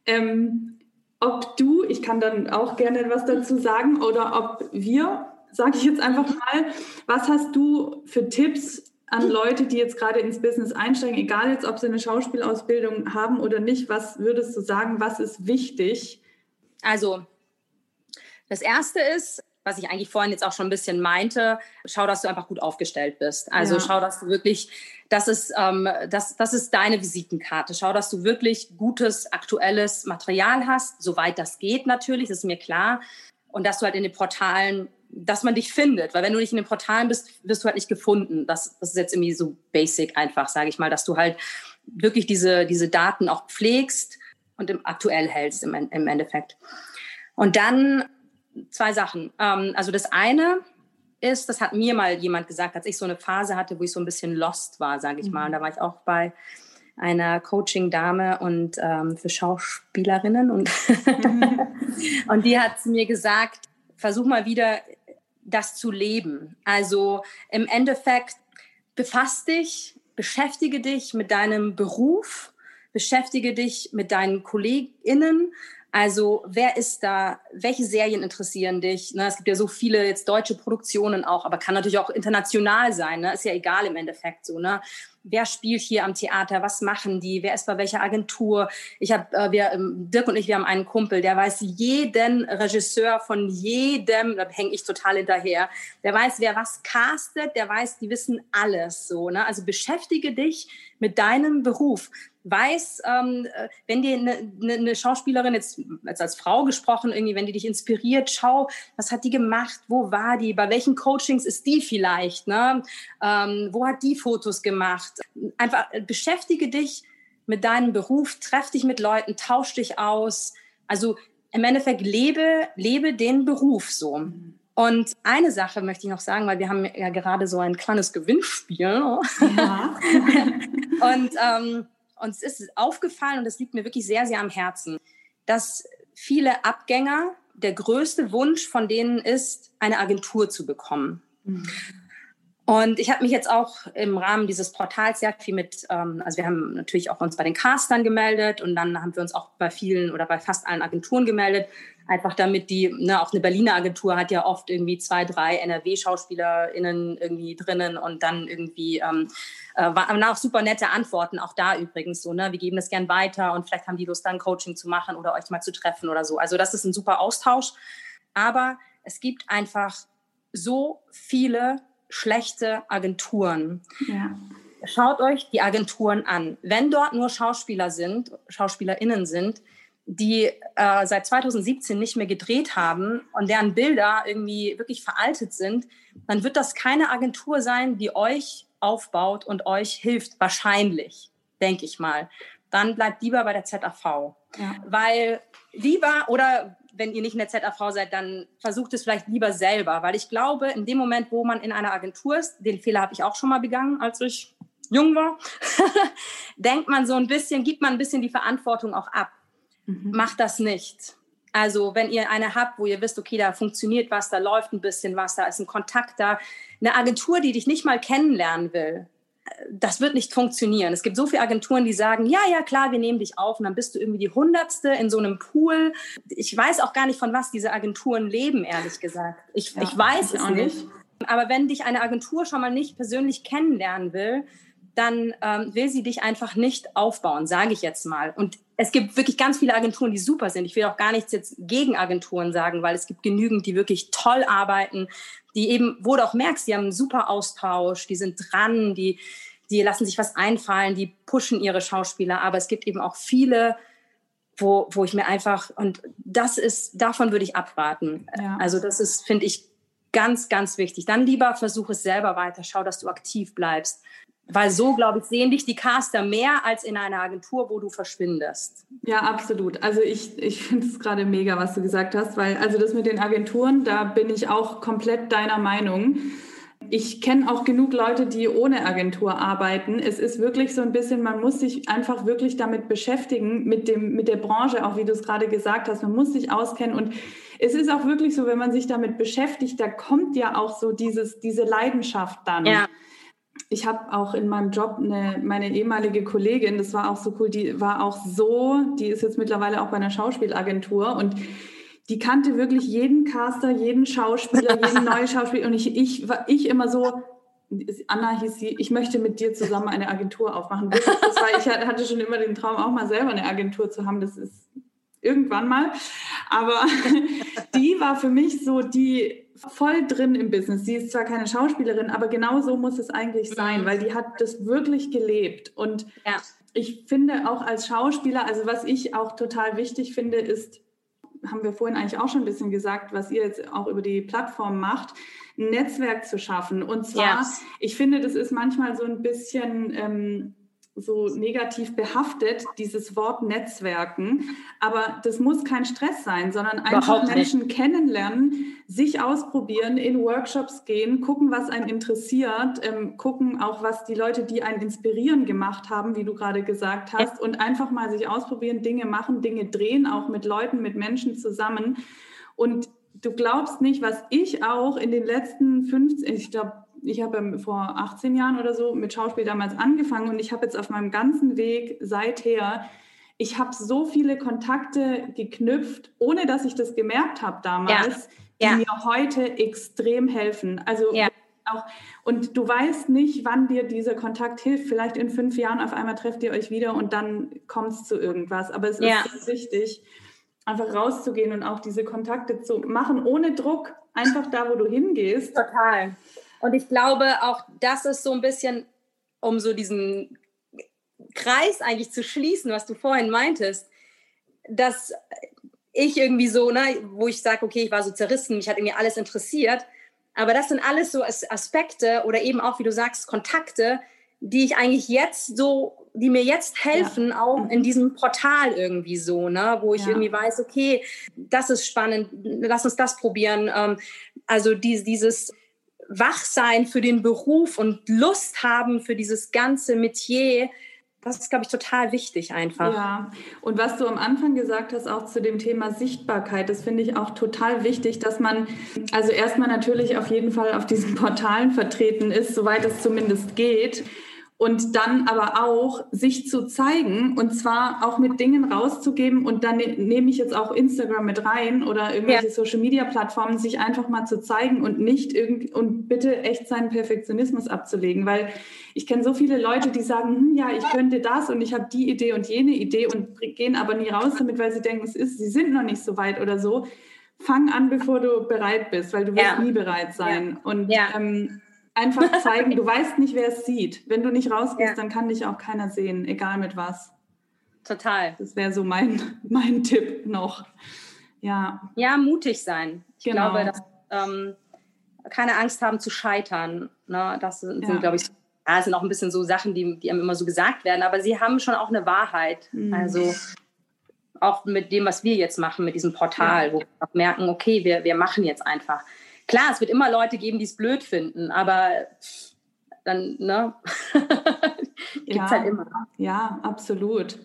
Ähm, ob du, ich kann dann auch gerne etwas dazu sagen, oder ob wir, sage ich jetzt einfach mal, was hast du für Tipps an Leute, die jetzt gerade ins Business einsteigen, egal jetzt, ob sie eine Schauspielausbildung haben oder nicht, was würdest du sagen, was ist wichtig? Also, das Erste ist, was ich eigentlich vorhin jetzt auch schon ein bisschen meinte, schau, dass du einfach gut aufgestellt bist. Also ja. schau, dass du wirklich, das ist, ähm, das, das ist deine Visitenkarte. Schau, dass du wirklich gutes, aktuelles Material hast, soweit das geht natürlich, das ist mir klar. Und dass du halt in den Portalen dass man dich findet, weil wenn du nicht in den Portalen bist, wirst du halt nicht gefunden. Das, das ist jetzt irgendwie so basic einfach, sage ich mal, dass du halt wirklich diese, diese Daten auch pflegst und im, aktuell hältst im, im Endeffekt. Und dann zwei Sachen. Ähm, also das eine ist, das hat mir mal jemand gesagt, als ich so eine Phase hatte, wo ich so ein bisschen lost war, sage ich mal. Und da war ich auch bei einer Coaching-Dame und ähm, für Schauspielerinnen und, mhm. <laughs> und die hat mir gesagt, versuch mal wieder das zu leben. Also im Endeffekt befass dich, beschäftige dich mit deinem Beruf, beschäftige dich mit deinen KollegInnen, also wer ist da? Welche Serien interessieren dich? Ne, es gibt ja so viele jetzt deutsche Produktionen auch, aber kann natürlich auch international sein. Ne? Ist ja egal im Endeffekt so. Ne? wer spielt hier am Theater, was machen die, wer ist bei welcher Agentur. Ich habe, äh, wir, ähm, Dirk und ich, wir haben einen Kumpel, der weiß jeden Regisseur von jedem, da hänge ich total hinterher, der weiß, wer was castet, der weiß, die wissen alles so. Ne? Also beschäftige dich mit deinem Beruf weiß, ähm, äh, wenn dir eine, eine, eine Schauspielerin jetzt als, als Frau gesprochen, irgendwie, wenn die dich inspiriert, schau, was hat die gemacht, wo war die, bei welchen Coachings ist die vielleicht, ne? Ähm, wo hat die Fotos gemacht? Einfach äh, beschäftige dich mit deinem Beruf, treff dich mit Leuten, tausch dich aus. Also im Endeffekt lebe, lebe den Beruf so. Und eine Sache möchte ich noch sagen, weil wir haben ja gerade so ein kleines Gewinnspiel. Ja. <laughs> und ähm, uns ist aufgefallen, und das liegt mir wirklich sehr, sehr am Herzen, dass viele Abgänger, der größte Wunsch von denen ist, eine Agentur zu bekommen. Mhm. Und ich habe mich jetzt auch im Rahmen dieses Portals sehr viel mit, ähm, also wir haben natürlich auch uns bei den Castern gemeldet und dann haben wir uns auch bei vielen oder bei fast allen Agenturen gemeldet, einfach damit die, ne, auch eine Berliner Agentur hat ja oft irgendwie zwei, drei NRW-SchauspielerInnen irgendwie drinnen und dann irgendwie ähm, äh, waren auch super nette Antworten, auch da übrigens so, ne, wir geben das gern weiter und vielleicht haben die Lust, dann Coaching zu machen oder euch mal zu treffen oder so. Also das ist ein super Austausch. Aber es gibt einfach so viele schlechte Agenturen. Ja. Schaut euch die Agenturen an. Wenn dort nur Schauspieler sind, SchauspielerInnen sind, die äh, seit 2017 nicht mehr gedreht haben und deren Bilder irgendwie wirklich veraltet sind, dann wird das keine Agentur sein, die euch aufbaut und euch hilft. Wahrscheinlich, denke ich mal. Dann bleibt lieber bei der ZAV. Ja. Weil lieber, oder wenn ihr nicht in der ZAV seid, dann versucht es vielleicht lieber selber, weil ich glaube, in dem Moment, wo man in einer Agentur ist, den Fehler habe ich auch schon mal begangen, als ich jung war, <laughs> denkt man so ein bisschen, gibt man ein bisschen die Verantwortung auch ab. Mhm. Macht das nicht. Also wenn ihr eine habt, wo ihr wisst, okay, da funktioniert was, da läuft ein bisschen was, da ist ein Kontakt da, eine Agentur, die dich nicht mal kennenlernen will, das wird nicht funktionieren. Es gibt so viele Agenturen, die sagen, ja, ja, klar, wir nehmen dich auf und dann bist du irgendwie die Hundertste in so einem Pool. Ich weiß auch gar nicht, von was diese Agenturen leben, ehrlich gesagt. Ich, ja, ich weiß es nicht. nicht. Aber wenn dich eine Agentur schon mal nicht persönlich kennenlernen will, dann ähm, will sie dich einfach nicht aufbauen, sage ich jetzt mal. Und es gibt wirklich ganz viele Agenturen, die super sind. Ich will auch gar nichts jetzt gegen Agenturen sagen, weil es gibt genügend, die wirklich toll arbeiten, die eben, wo du auch merkst, die haben einen super Austausch, die sind dran, die, die lassen sich was einfallen, die pushen ihre Schauspieler. Aber es gibt eben auch viele, wo, wo ich mir einfach, und das ist, davon würde ich abraten. Ja. Also das ist, finde ich, ganz, ganz wichtig. Dann lieber versuch es selber weiter, schau, dass du aktiv bleibst. Weil so, glaube ich, sehen dich die Caster mehr als in einer Agentur, wo du verschwindest. Ja, absolut. Also ich, ich finde es gerade mega, was du gesagt hast, weil also das mit den Agenturen, da bin ich auch komplett deiner Meinung. Ich kenne auch genug Leute, die ohne Agentur arbeiten. Es ist wirklich so ein bisschen, man muss sich einfach wirklich damit beschäftigen, mit, dem, mit der Branche, auch wie du es gerade gesagt hast. Man muss sich auskennen und es ist auch wirklich so, wenn man sich damit beschäftigt, da kommt ja auch so dieses, diese Leidenschaft dann. Ja ich habe auch in meinem Job eine, meine ehemalige Kollegin, das war auch so cool, die war auch so, die ist jetzt mittlerweile auch bei einer Schauspielagentur und die kannte wirklich jeden Caster, jeden Schauspieler, jeden <laughs> neuen Schauspieler und ich, ich, ich immer so, Anna hieß sie, ich möchte mit dir zusammen eine Agentur aufmachen. Das war, ich hatte schon immer den Traum, auch mal selber eine Agentur zu haben. Das ist irgendwann mal. Aber <laughs> die war für mich so die voll drin im Business. Sie ist zwar keine Schauspielerin, aber genau so muss es eigentlich sein, mhm. weil die hat das wirklich gelebt. Und ja. ich finde auch als Schauspieler, also was ich auch total wichtig finde, ist, haben wir vorhin eigentlich auch schon ein bisschen gesagt, was ihr jetzt auch über die Plattform macht, ein Netzwerk zu schaffen. Und zwar, yes. ich finde, das ist manchmal so ein bisschen, ähm, so negativ behaftet, dieses Wort Netzwerken. Aber das muss kein Stress sein, sondern einfach Menschen kennenlernen, sich ausprobieren, in Workshops gehen, gucken, was einen interessiert, ähm, gucken auch, was die Leute, die einen inspirieren, gemacht haben, wie du gerade gesagt hast, ja. und einfach mal sich ausprobieren, Dinge machen, Dinge drehen, auch mit Leuten, mit Menschen zusammen. Und du glaubst nicht, was ich auch in den letzten 15, ich glaube, ich habe vor 18 Jahren oder so mit Schauspiel damals angefangen und ich habe jetzt auf meinem ganzen Weg seither, ich habe so viele Kontakte geknüpft, ohne dass ich das gemerkt habe damals, ja. die ja. mir heute extrem helfen. Also ja. auch, und du weißt nicht, wann dir dieser Kontakt hilft. Vielleicht in fünf Jahren auf einmal trefft ihr euch wieder und dann kommt es zu irgendwas. Aber es ist wichtig, einfach rauszugehen und auch diese Kontakte zu machen, ohne Druck, einfach da, wo du hingehst. Total. Und ich glaube, auch das ist so ein bisschen, um so diesen Kreis eigentlich zu schließen, was du vorhin meintest, dass ich irgendwie so, ne, wo ich sage, okay, ich war so zerrissen, mich hat irgendwie alles interessiert. Aber das sind alles so Aspekte oder eben auch, wie du sagst, Kontakte, die ich eigentlich jetzt so, die mir jetzt helfen, ja. auch in diesem Portal irgendwie so, ne, wo ich ja. irgendwie weiß, okay, das ist spannend, lass uns das probieren. Ähm, also dieses Wachsein für den Beruf und Lust haben für dieses ganze Metier, das ist, glaube ich, total wichtig einfach. Ja, und was du am Anfang gesagt hast, auch zu dem Thema Sichtbarkeit, das finde ich auch total wichtig, dass man also erstmal natürlich auf jeden Fall auf diesen Portalen vertreten ist, soweit es zumindest geht und dann aber auch sich zu zeigen und zwar auch mit Dingen rauszugeben und dann ne nehme ich jetzt auch Instagram mit rein oder irgendwelche ja. Social Media Plattformen, sich einfach mal zu zeigen und nicht irgend und bitte echt seinen Perfektionismus abzulegen, weil ich kenne so viele Leute, die sagen, hm, ja, ich könnte das und ich habe die Idee und jene Idee und gehen aber nie raus damit, weil sie denken, es ist, sie sind noch nicht so weit oder so. Fang an, bevor du bereit bist, weil du wirst ja. nie bereit sein. Ja. Und ähm, Einfach <laughs> zeigen, du weißt nicht, wer es sieht. Wenn du nicht rausgehst, ja. dann kann dich auch keiner sehen, egal mit was. Total. Das wäre so mein, <laughs> mein Tipp noch. Ja. Ja, mutig sein. Ich genau. glaube, dass ähm, keine Angst haben zu scheitern. Ne? Das sind, ja. glaube ich, ja, sind auch ein bisschen so Sachen, die, die einem immer so gesagt werden, aber sie haben schon auch eine Wahrheit. Mhm. Also auch mit dem, was wir jetzt machen, mit diesem Portal, ja. wo wir auch merken, okay, wir, wir machen jetzt einfach. Klar, es wird immer Leute geben, die es blöd finden, aber dann, ne? <laughs> Gibt ja, halt immer. Ja, absolut.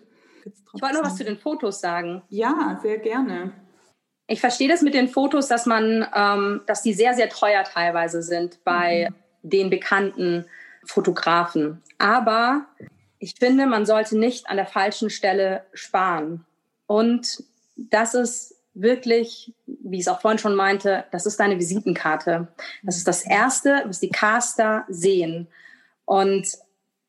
Ich wollte noch was zu den Fotos sagen. Ja, sehr gerne. Ich verstehe das mit den Fotos, dass man, ähm, dass die sehr, sehr teuer teilweise sind bei mhm. den bekannten Fotografen. Aber ich finde, man sollte nicht an der falschen Stelle sparen. Und das ist wirklich, wie ich es auch vorhin schon meinte, das ist deine Visitenkarte. Das ist das Erste, was die Caster sehen. Und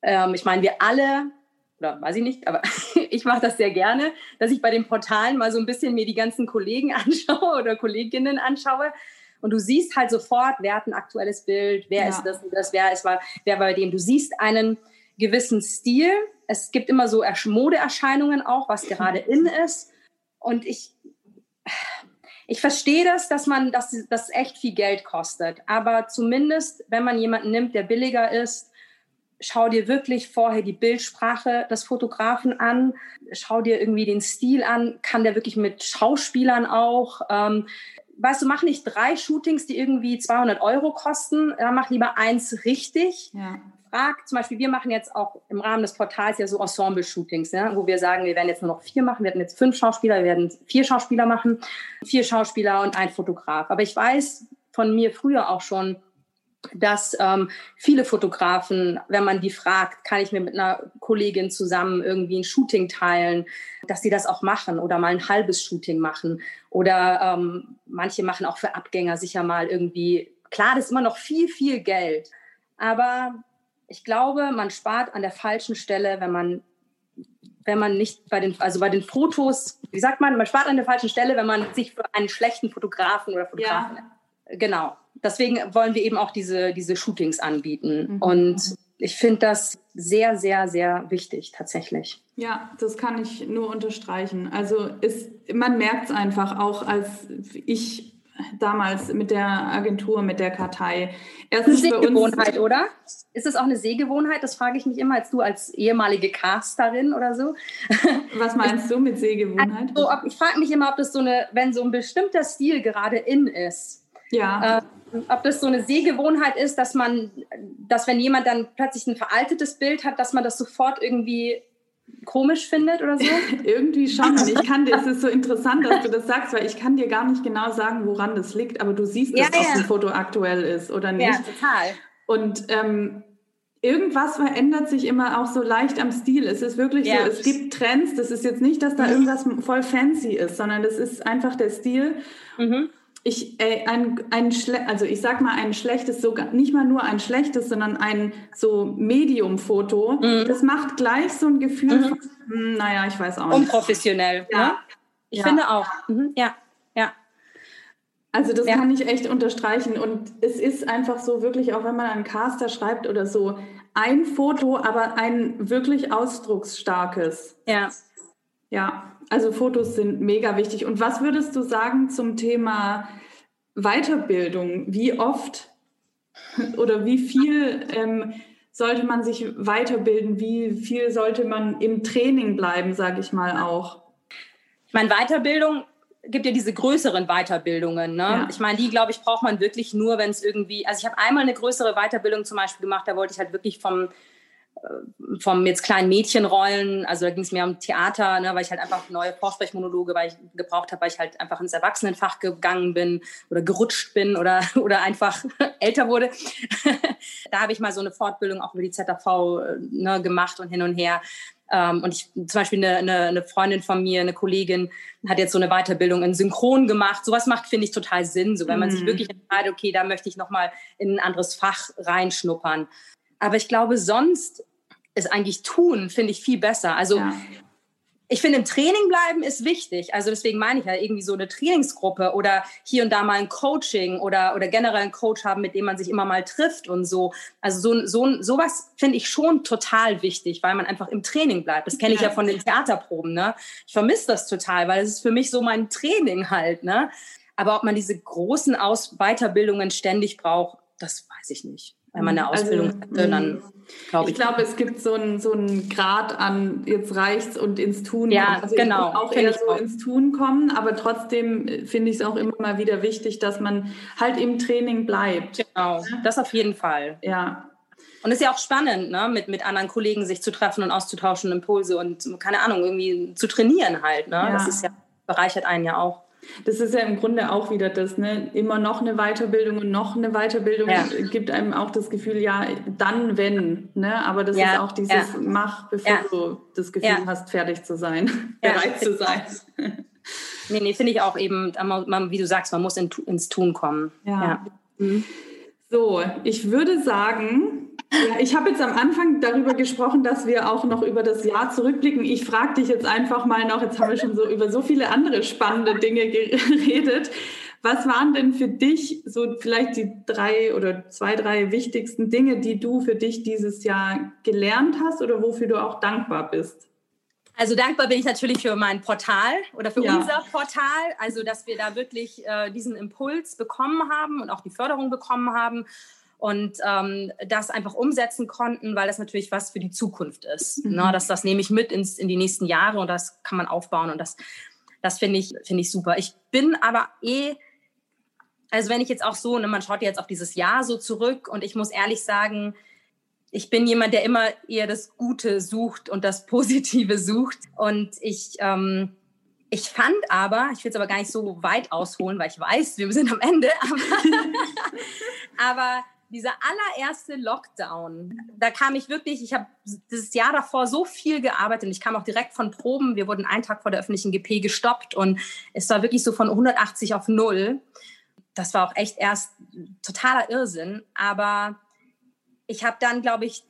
ähm, ich meine, wir alle, oder weiß ich nicht, aber <laughs> ich mache das sehr gerne, dass ich bei den Portalen mal so ein bisschen mir die ganzen Kollegen <laughs> anschaue oder Kolleginnen anschaue. Und du siehst halt sofort, wer hat ein aktuelles Bild, wer ja. ist das, das wer ist wer bei dem. Du siehst einen gewissen Stil. Es gibt immer so Modeerscheinungen auch, was gerade <laughs> in ist. Und ich ich verstehe das, dass man, dass das echt viel Geld kostet. Aber zumindest, wenn man jemanden nimmt, der billiger ist, schau dir wirklich vorher die Bildsprache des Fotografen an, schau dir irgendwie den Stil an, kann der wirklich mit Schauspielern auch. Ähm, weißt du, mach nicht drei Shootings, die irgendwie 200 Euro kosten, mach lieber eins richtig. Ja fragt, zum Beispiel, wir machen jetzt auch im Rahmen des Portals ja so Ensemble-Shootings, ja, wo wir sagen, wir werden jetzt nur noch vier machen, wir hatten jetzt fünf Schauspieler, wir werden vier Schauspieler machen, vier Schauspieler und ein Fotograf. Aber ich weiß von mir früher auch schon, dass ähm, viele Fotografen, wenn man die fragt, kann ich mir mit einer Kollegin zusammen irgendwie ein Shooting teilen, dass sie das auch machen oder mal ein halbes Shooting machen. Oder ähm, manche machen auch für Abgänger sicher mal irgendwie, klar, das ist immer noch viel, viel Geld. Aber ich glaube, man spart an der falschen Stelle, wenn man, wenn man nicht bei den, also bei den Fotos, wie sagt man, man spart an der falschen Stelle, wenn man sich für einen schlechten Fotografen oder Fotografen. Ja. Genau. Deswegen wollen wir eben auch diese, diese Shootings anbieten. Mhm. Und ich finde das sehr, sehr, sehr wichtig tatsächlich. Ja, das kann ich nur unterstreichen. Also ist, man merkt es einfach auch, als ich damals mit der Agentur, mit der Kartei. Erstens eine Sehgewohnheit, oder? Ist das auch eine Sehgewohnheit? Das frage ich mich immer als du als ehemalige Casterin oder so. <laughs> Was meinst du mit Sehgewohnheit? Also, ich frage mich immer, ob das so eine, wenn so ein bestimmter Stil gerade in ist. Ja. Äh, ob das so eine Sehgewohnheit ist, dass man, dass wenn jemand dann plötzlich ein veraltetes Bild hat, dass man das sofort irgendwie komisch findet oder so? <laughs> Irgendwie schon. ich kann dir, es ist so interessant, dass du das sagst, weil ich kann dir gar nicht genau sagen, woran das liegt, aber du siehst, dass ja, ja. ein Foto aktuell ist oder nicht. Ja, total. Und ähm, irgendwas verändert sich immer auch so leicht am Stil. Es ist wirklich ja. so, es gibt Trends. Das ist jetzt nicht, dass da mhm. irgendwas voll fancy ist, sondern das ist einfach der Stil. Mhm ich, ey, ein, ein also ich sag mal ein schlechtes, sogar nicht mal nur ein schlechtes, sondern ein so Medium-Foto, mhm. das macht gleich so ein Gefühl mhm. von, hm, naja, ich weiß auch nicht. Unprofessionell, ja. Ne? Ich ja. finde auch. Mhm. Ja, ja. Also das ja. kann ich echt unterstreichen. Und es ist einfach so wirklich, auch wenn man einen Caster schreibt oder so, ein Foto, aber ein wirklich ausdrucksstarkes. Ja. Ja, also Fotos sind mega wichtig. Und was würdest du sagen zum Thema Weiterbildung? Wie oft <laughs> oder wie viel ähm, sollte man sich weiterbilden? Wie viel sollte man im Training bleiben, sage ich mal auch? Ich meine, Weiterbildung gibt ja diese größeren Weiterbildungen. Ne? Ja. Ich meine, die, glaube ich, braucht man wirklich nur, wenn es irgendwie. Also, ich habe einmal eine größere Weiterbildung zum Beispiel gemacht, da wollte ich halt wirklich vom vom jetzt kleinen Mädchenrollen, also da ging es mehr um Theater, ne, weil ich halt einfach neue Vorsprechmonologe weil ich gebraucht habe, weil ich halt einfach ins Erwachsenenfach gegangen bin oder gerutscht bin oder, <laughs> oder einfach <laughs> älter wurde. <laughs> da habe ich mal so eine Fortbildung auch über die ZAV äh, ne, gemacht und hin und her. Ähm, und ich, zum Beispiel eine, eine, eine, Freundin von mir, eine Kollegin, hat jetzt so eine Weiterbildung in Synchron gemacht. Sowas macht, finde ich, total Sinn. So, wenn man sich mhm. wirklich entscheidet, okay, da möchte ich nochmal in ein anderes Fach reinschnuppern. Aber ich glaube, sonst ist eigentlich tun, finde ich viel besser. Also ja. ich finde, im Training bleiben ist wichtig. Also deswegen meine ich ja irgendwie so eine Trainingsgruppe oder hier und da mal ein Coaching oder, oder generell einen Coach haben, mit dem man sich immer mal trifft und so. Also so, so sowas finde ich schon total wichtig, weil man einfach im Training bleibt. Das kenne ich ja. ja von den Theaterproben. Ne? Ich vermisse das total, weil es ist für mich so mein Training halt. Ne? Aber ob man diese großen Aus Weiterbildungen ständig braucht, das weiß ich nicht wenn man eine also, Ausbildung also, hatte, dann mm, glaube ich. Ich glaube, es gibt so einen so Grad an, jetzt reicht's und ins Tun. Ja, also genau. Auch eher so auch. ins Tun kommen, aber trotzdem äh, finde ich es auch immer mal wieder wichtig, dass man halt im Training bleibt. Genau, das auf jeden Fall. Ja. Und es ist ja auch spannend, ne? mit, mit anderen Kollegen sich zu treffen und auszutauschen, Impulse und keine Ahnung, irgendwie zu trainieren halt. Ne? Ja. Das ist ja, bereichert einen ja auch. Das ist ja im Grunde auch wieder das, ne? immer noch eine Weiterbildung und noch eine Weiterbildung ja. gibt einem auch das Gefühl, ja, dann wenn. Ne? Aber das ja. ist auch dieses ja. Mach, bevor du das Gefühl hast, fertig zu sein, <laughs> bereit zu sein. nee, nee, finde ich auch eben, wie du sagst, man muss in, ins Tun kommen. Ja. Mhm. So, ich würde sagen, ja, ich habe jetzt am Anfang darüber gesprochen, dass wir auch noch über das Jahr zurückblicken. Ich frage dich jetzt einfach mal noch, jetzt haben wir schon so über so viele andere spannende Dinge geredet. Was waren denn für dich so vielleicht die drei oder zwei, drei wichtigsten Dinge, die du für dich dieses Jahr gelernt hast oder wofür du auch dankbar bist? Also dankbar bin ich natürlich für mein Portal oder für ja. unser Portal, also dass wir da wirklich äh, diesen Impuls bekommen haben und auch die Förderung bekommen haben und ähm, das einfach umsetzen konnten, weil das natürlich was für die Zukunft ist. Mhm. Ne? Das, das nehme ich mit ins, in die nächsten Jahre und das kann man aufbauen und das, das finde ich, finde ich super. Ich bin aber eh, also wenn ich jetzt auch so, ne, man schaut jetzt auf dieses Jahr so zurück und ich muss ehrlich sagen, ich bin jemand, der immer eher das Gute sucht und das Positive <laughs> sucht. Und ich, ähm, ich fand aber, ich will es aber gar nicht so weit ausholen, weil ich weiß, wir sind am Ende, <laughs> aber, aber dieser allererste Lockdown, da kam ich wirklich, ich habe das Jahr davor so viel gearbeitet und ich kam auch direkt von Proben. Wir wurden einen Tag vor der öffentlichen GP gestoppt und es war wirklich so von 180 auf null. Das war auch echt erst totaler Irrsinn. Aber ich habe dann, glaube ich,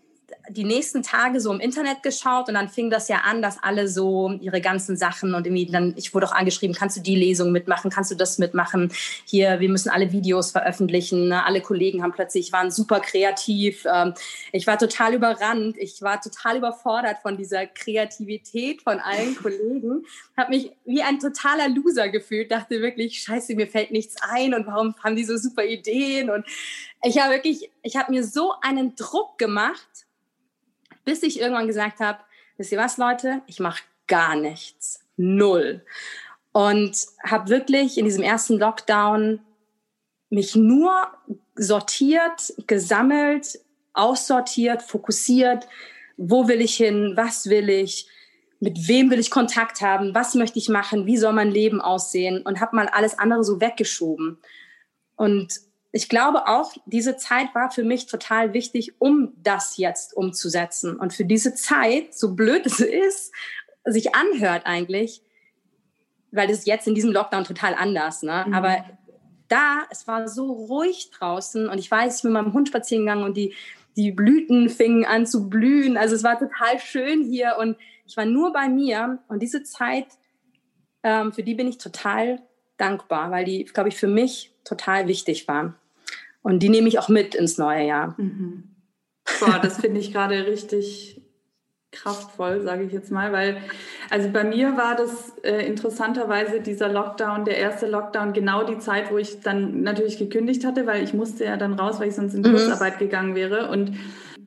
die nächsten Tage so im Internet geschaut und dann fing das ja an, dass alle so ihre ganzen Sachen und irgendwie dann, ich wurde auch angeschrieben, kannst du die Lesung mitmachen, kannst du das mitmachen? Hier, wir müssen alle Videos veröffentlichen. Ne? Alle Kollegen haben plötzlich, waren super kreativ. Ähm, ich war total überrannt. Ich war total überfordert von dieser Kreativität von allen <laughs> Kollegen. Habe mich wie ein totaler Loser gefühlt, dachte wirklich, scheiße, mir fällt nichts ein und warum haben die so super Ideen? Und ich habe wirklich, ich habe mir so einen Druck gemacht, bis ich irgendwann gesagt habe, wisst ihr was, Leute, ich mache gar nichts. Null. Und habe wirklich in diesem ersten Lockdown mich nur sortiert, gesammelt, aussortiert, fokussiert. Wo will ich hin? Was will ich? Mit wem will ich Kontakt haben? Was möchte ich machen? Wie soll mein Leben aussehen? Und habe mal alles andere so weggeschoben. Und ich glaube auch, diese Zeit war für mich total wichtig, um das jetzt umzusetzen. Und für diese Zeit, so blöd es ist, sich anhört eigentlich, weil das jetzt in diesem Lockdown total anders, ne? Mhm. Aber da, es war so ruhig draußen und ich weiß, ich bin mit meinem Hund spazieren gegangen und die, die Blüten fingen an zu blühen. Also es war total schön hier und ich war nur bei mir und diese Zeit, ähm, für die bin ich total dankbar, weil die, glaube ich, für mich total wichtig war. Und die nehme ich auch mit ins neue Jahr. Mhm. Boah, das finde ich gerade richtig kraftvoll, sage ich jetzt mal, weil also bei mir war das äh, interessanterweise dieser Lockdown, der erste Lockdown, genau die Zeit, wo ich dann natürlich gekündigt hatte, weil ich musste ja dann raus, weil ich sonst in mhm. Kurzarbeit gegangen wäre und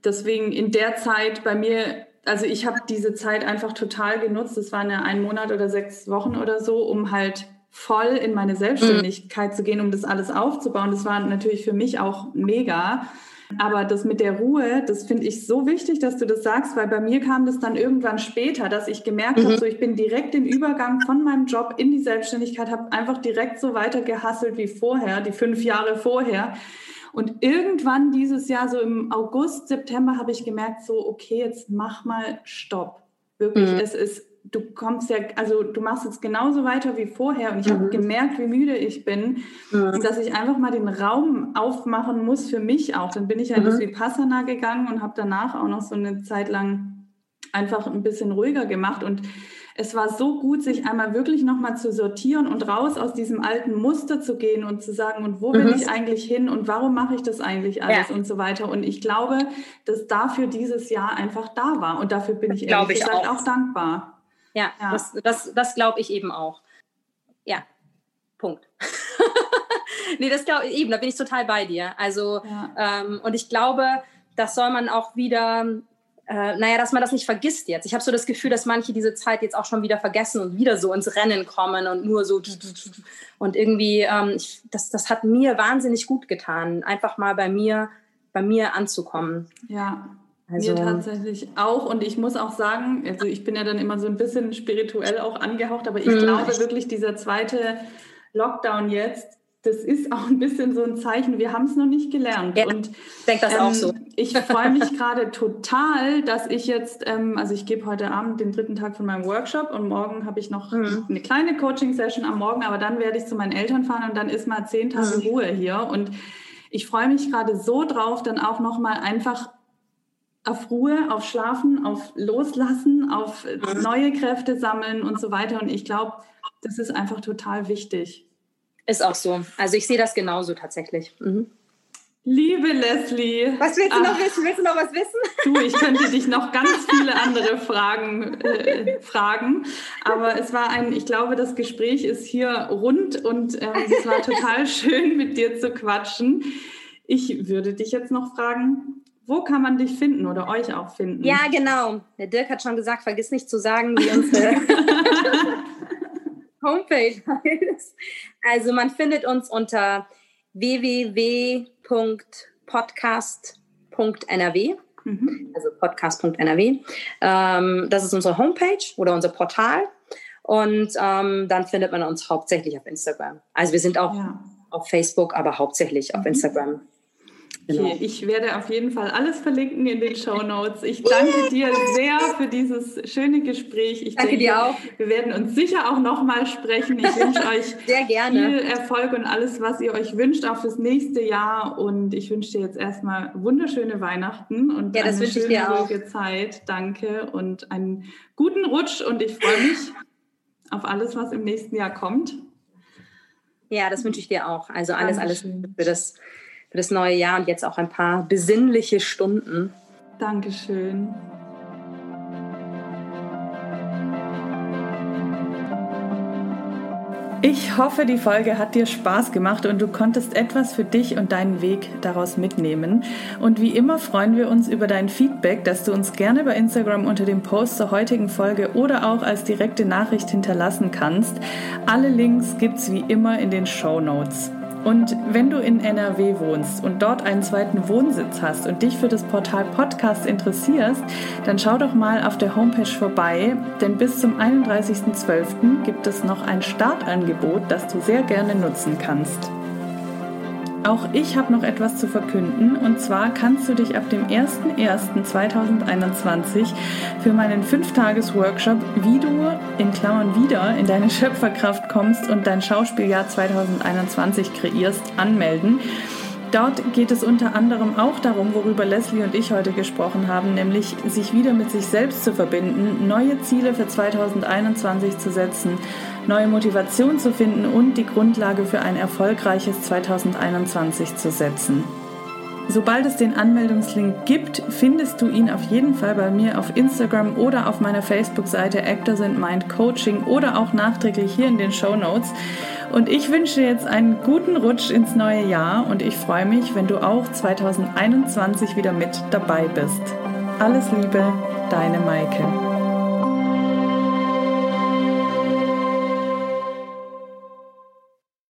deswegen in der Zeit bei mir also ich habe diese Zeit einfach total genutzt. Das waren ja ein Monat oder sechs Wochen oder so, um halt voll in meine Selbstständigkeit mhm. zu gehen, um das alles aufzubauen. Das war natürlich für mich auch mega. Aber das mit der Ruhe, das finde ich so wichtig, dass du das sagst, weil bei mir kam das dann irgendwann später, dass ich gemerkt mhm. habe, so ich bin direkt im Übergang von meinem Job in die Selbstständigkeit, habe einfach direkt so weiter gehasselt wie vorher, die fünf Jahre vorher. Und irgendwann dieses Jahr, so im August, September, habe ich gemerkt, so, okay, jetzt mach mal Stopp. Wirklich, mhm. es ist du kommst ja, also du machst jetzt genauso weiter wie vorher und ich mhm. habe gemerkt, wie müde ich bin mhm. und dass ich einfach mal den Raum aufmachen muss für mich auch. Dann bin ich ja das mhm. Vipassana gegangen und habe danach auch noch so eine Zeit lang einfach ein bisschen ruhiger gemacht und es war so gut, sich einmal wirklich nochmal zu sortieren und raus aus diesem alten Muster zu gehen und zu sagen, und wo will mhm. ich eigentlich hin und warum mache ich das eigentlich alles ja. und so weiter. Und ich glaube, dass dafür dieses Jahr einfach da war. Und dafür bin ich ehrlich ich gesagt auch. auch dankbar. Ja, ja. das, das, das glaube ich eben auch. Ja, Punkt. <laughs> nee, das glaube ich eben, da bin ich total bei dir. Also, ja. ähm, und ich glaube, das soll man auch wieder, äh, naja, dass man das nicht vergisst jetzt. Ich habe so das Gefühl, dass manche diese Zeit jetzt auch schon wieder vergessen und wieder so ins Rennen kommen und nur so. Und irgendwie, ähm, ich, das, das hat mir wahnsinnig gut getan, einfach mal bei mir, bei mir anzukommen. Ja. Also, Mir tatsächlich auch. Und ich muss auch sagen, also ich bin ja dann immer so ein bisschen spirituell auch angehaucht, aber ich mhm. glaube wirklich, dieser zweite Lockdown jetzt, das ist auch ein bisschen so ein Zeichen, wir haben es noch nicht gelernt. Ja, und ich denke das ähm, auch so. Ich freue mich gerade total, dass ich jetzt, ähm, also ich gebe heute Abend den dritten Tag von meinem Workshop und morgen habe ich noch mhm. eine kleine Coaching-Session am Morgen, aber dann werde ich zu meinen Eltern fahren und dann ist mal zehn Tage mhm. Ruhe hier. Und ich freue mich gerade so drauf, dann auch nochmal einfach auf Ruhe, auf Schlafen, auf Loslassen, auf mhm. neue Kräfte sammeln und so weiter. Und ich glaube, das ist einfach total wichtig. Ist auch so. Also ich sehe das genauso tatsächlich. Mhm. Liebe Leslie. Was willst du noch ach, wissen? Willst du noch was wissen? Du, ich könnte <laughs> dich noch ganz viele andere Fragen äh, fragen. Aber es war ein, ich glaube, das Gespräch ist hier rund und ähm, es war total <laughs> schön, mit dir zu quatschen. Ich würde dich jetzt noch fragen, wo kann man dich finden oder euch auch finden? Ja, genau. Der Dirk hat schon gesagt, vergiss nicht zu sagen, wie unsere <laughs> Homepage heißt. Also man findet uns unter www.podcast.nrw. Mhm. Also podcast.nrw. Ähm, das ist unsere Homepage oder unser Portal. Und ähm, dann findet man uns hauptsächlich auf Instagram. Also wir sind auch ja. auf Facebook, aber hauptsächlich auf mhm. Instagram. Genau. Ich werde auf jeden Fall alles verlinken in den Show Notes. Ich danke dir sehr für dieses schöne Gespräch. Ich danke denke, dir auch. Wir werden uns sicher auch nochmal sprechen. Ich wünsche euch <laughs> sehr gerne. viel Erfolg und alles, was ihr euch wünscht, auch fürs nächste Jahr. Und ich wünsche dir jetzt erstmal wunderschöne Weihnachten und ja, eine schöne, ruhige Zeit. Danke und einen guten Rutsch. Und ich freue mich auf alles, was im nächsten Jahr kommt. Ja, das wünsche ich dir auch. Also alles, alles für das für das neue Jahr und jetzt auch ein paar besinnliche Stunden. Dankeschön. Ich hoffe, die Folge hat dir Spaß gemacht und du konntest etwas für dich und deinen Weg daraus mitnehmen. Und wie immer freuen wir uns über dein Feedback, das du uns gerne bei Instagram unter dem Post zur heutigen Folge oder auch als direkte Nachricht hinterlassen kannst. Alle Links gibt's wie immer in den Show Notes. Und wenn du in NRW wohnst und dort einen zweiten Wohnsitz hast und dich für das Portal Podcast interessierst, dann schau doch mal auf der Homepage vorbei, denn bis zum 31.12. gibt es noch ein Startangebot, das du sehr gerne nutzen kannst. Auch ich habe noch etwas zu verkünden und zwar kannst du dich ab dem 01.01.2021 für meinen 5-Tages-Workshop, wie du in Klammern wieder in deine <laughs> Schöpferkraft kommst und dein Schauspieljahr 2021 kreierst, anmelden. Dort geht es unter anderem auch darum, worüber Leslie und ich heute gesprochen haben, nämlich sich wieder mit sich selbst zu verbinden, neue Ziele für 2021 zu setzen, neue Motivation zu finden und die Grundlage für ein erfolgreiches 2021 zu setzen. Sobald es den Anmeldungslink gibt, findest du ihn auf jeden Fall bei mir auf Instagram oder auf meiner Facebook-Seite Actors and Mind Coaching oder auch nachträglich hier in den Show Notes. Und ich wünsche jetzt einen guten Rutsch ins neue Jahr und ich freue mich, wenn du auch 2021 wieder mit dabei bist. Alles Liebe, deine Maike.